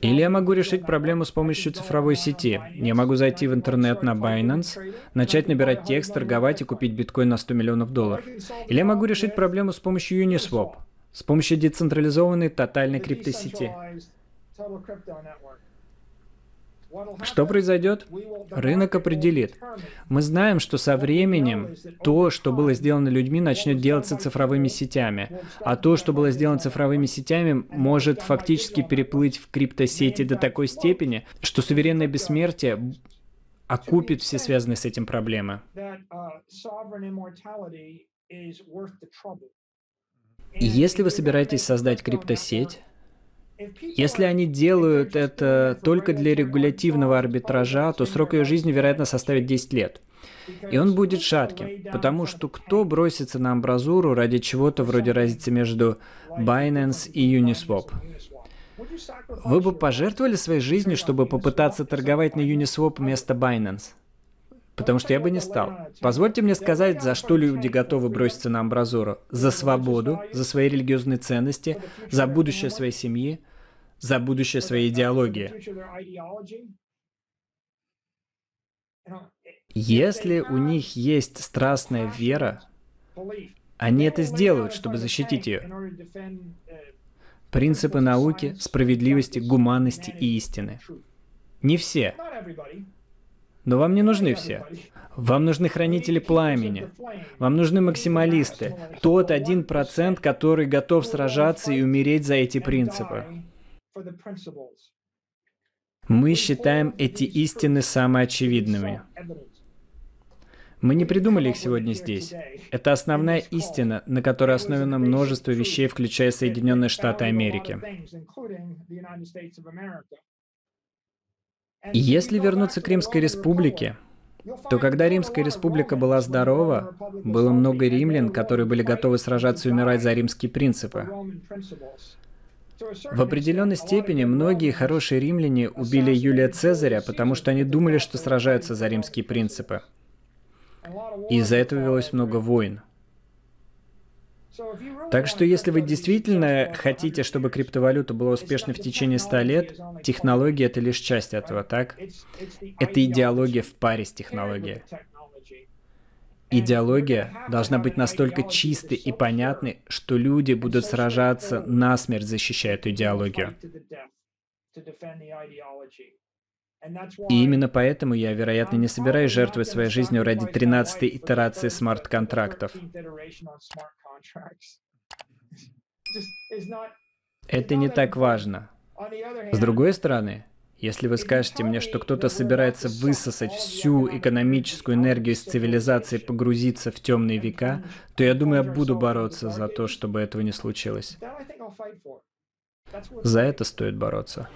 Или я могу решить проблему с помощью цифровой сети. Я могу зайти в интернет на Binance, начать набирать текст, торговать и купить биткоин на 100 миллионов долларов. Или я могу решить проблему с помощью Uniswap, с помощью децентрализованной тотальной криптосети. Что произойдет? Рынок определит. Мы знаем, что со временем то, что было сделано людьми, начнет делаться цифровыми сетями. А то, что было сделано цифровыми сетями, может фактически переплыть в криптосети до такой степени, что суверенное бессмертие окупит все связанные с этим проблемы. И если вы собираетесь создать криптосеть, если они делают это только для регулятивного арбитража, то срок ее жизни, вероятно, составит 10 лет. И он будет шатким, потому что кто бросится на амбразуру ради чего-то вроде разницы между Binance и Uniswap? Вы бы пожертвовали своей жизнью, чтобы попытаться торговать на Uniswap вместо Binance? Потому что я бы не стал. Позвольте мне сказать, за что люди готовы броситься на амбразуру. За свободу, за свои религиозные ценности, за будущее своей семьи, за будущее своей идеологии. Если у них есть страстная вера, они это сделают, чтобы защитить ее. Принципы науки, справедливости, гуманности и истины. Не все. Но вам не нужны все. Вам нужны хранители пламени. Вам нужны максималисты. Тот один процент, который готов сражаться и умереть за эти принципы. Мы считаем эти истины самоочевидными. Мы не придумали их сегодня здесь. Это основная истина, на которой основано множество вещей, включая Соединенные Штаты Америки. Если вернуться к Римской Республике, то когда Римская Республика была здорова, было много римлян, которые были готовы сражаться и умирать за римские принципы. В определенной степени многие хорошие римляне убили Юлия Цезаря, потому что они думали, что сражаются за римские принципы. Из-за этого велось много войн. Так что если вы действительно хотите, чтобы криптовалюта была успешной в течение 100 лет, технология — это лишь часть этого, так? Это идеология в паре с технологией. Идеология должна быть настолько чистой и понятной, что люди будут сражаться насмерть, защищая эту идеологию. И именно поэтому я, вероятно, не собираюсь жертвовать своей жизнью ради 13-й итерации смарт-контрактов. Это не так важно. С другой стороны, если вы скажете мне, что кто-то собирается высосать всю экономическую энергию из цивилизации и погрузиться в темные века, то я думаю, я буду бороться за то, чтобы этого не случилось. За это стоит бороться.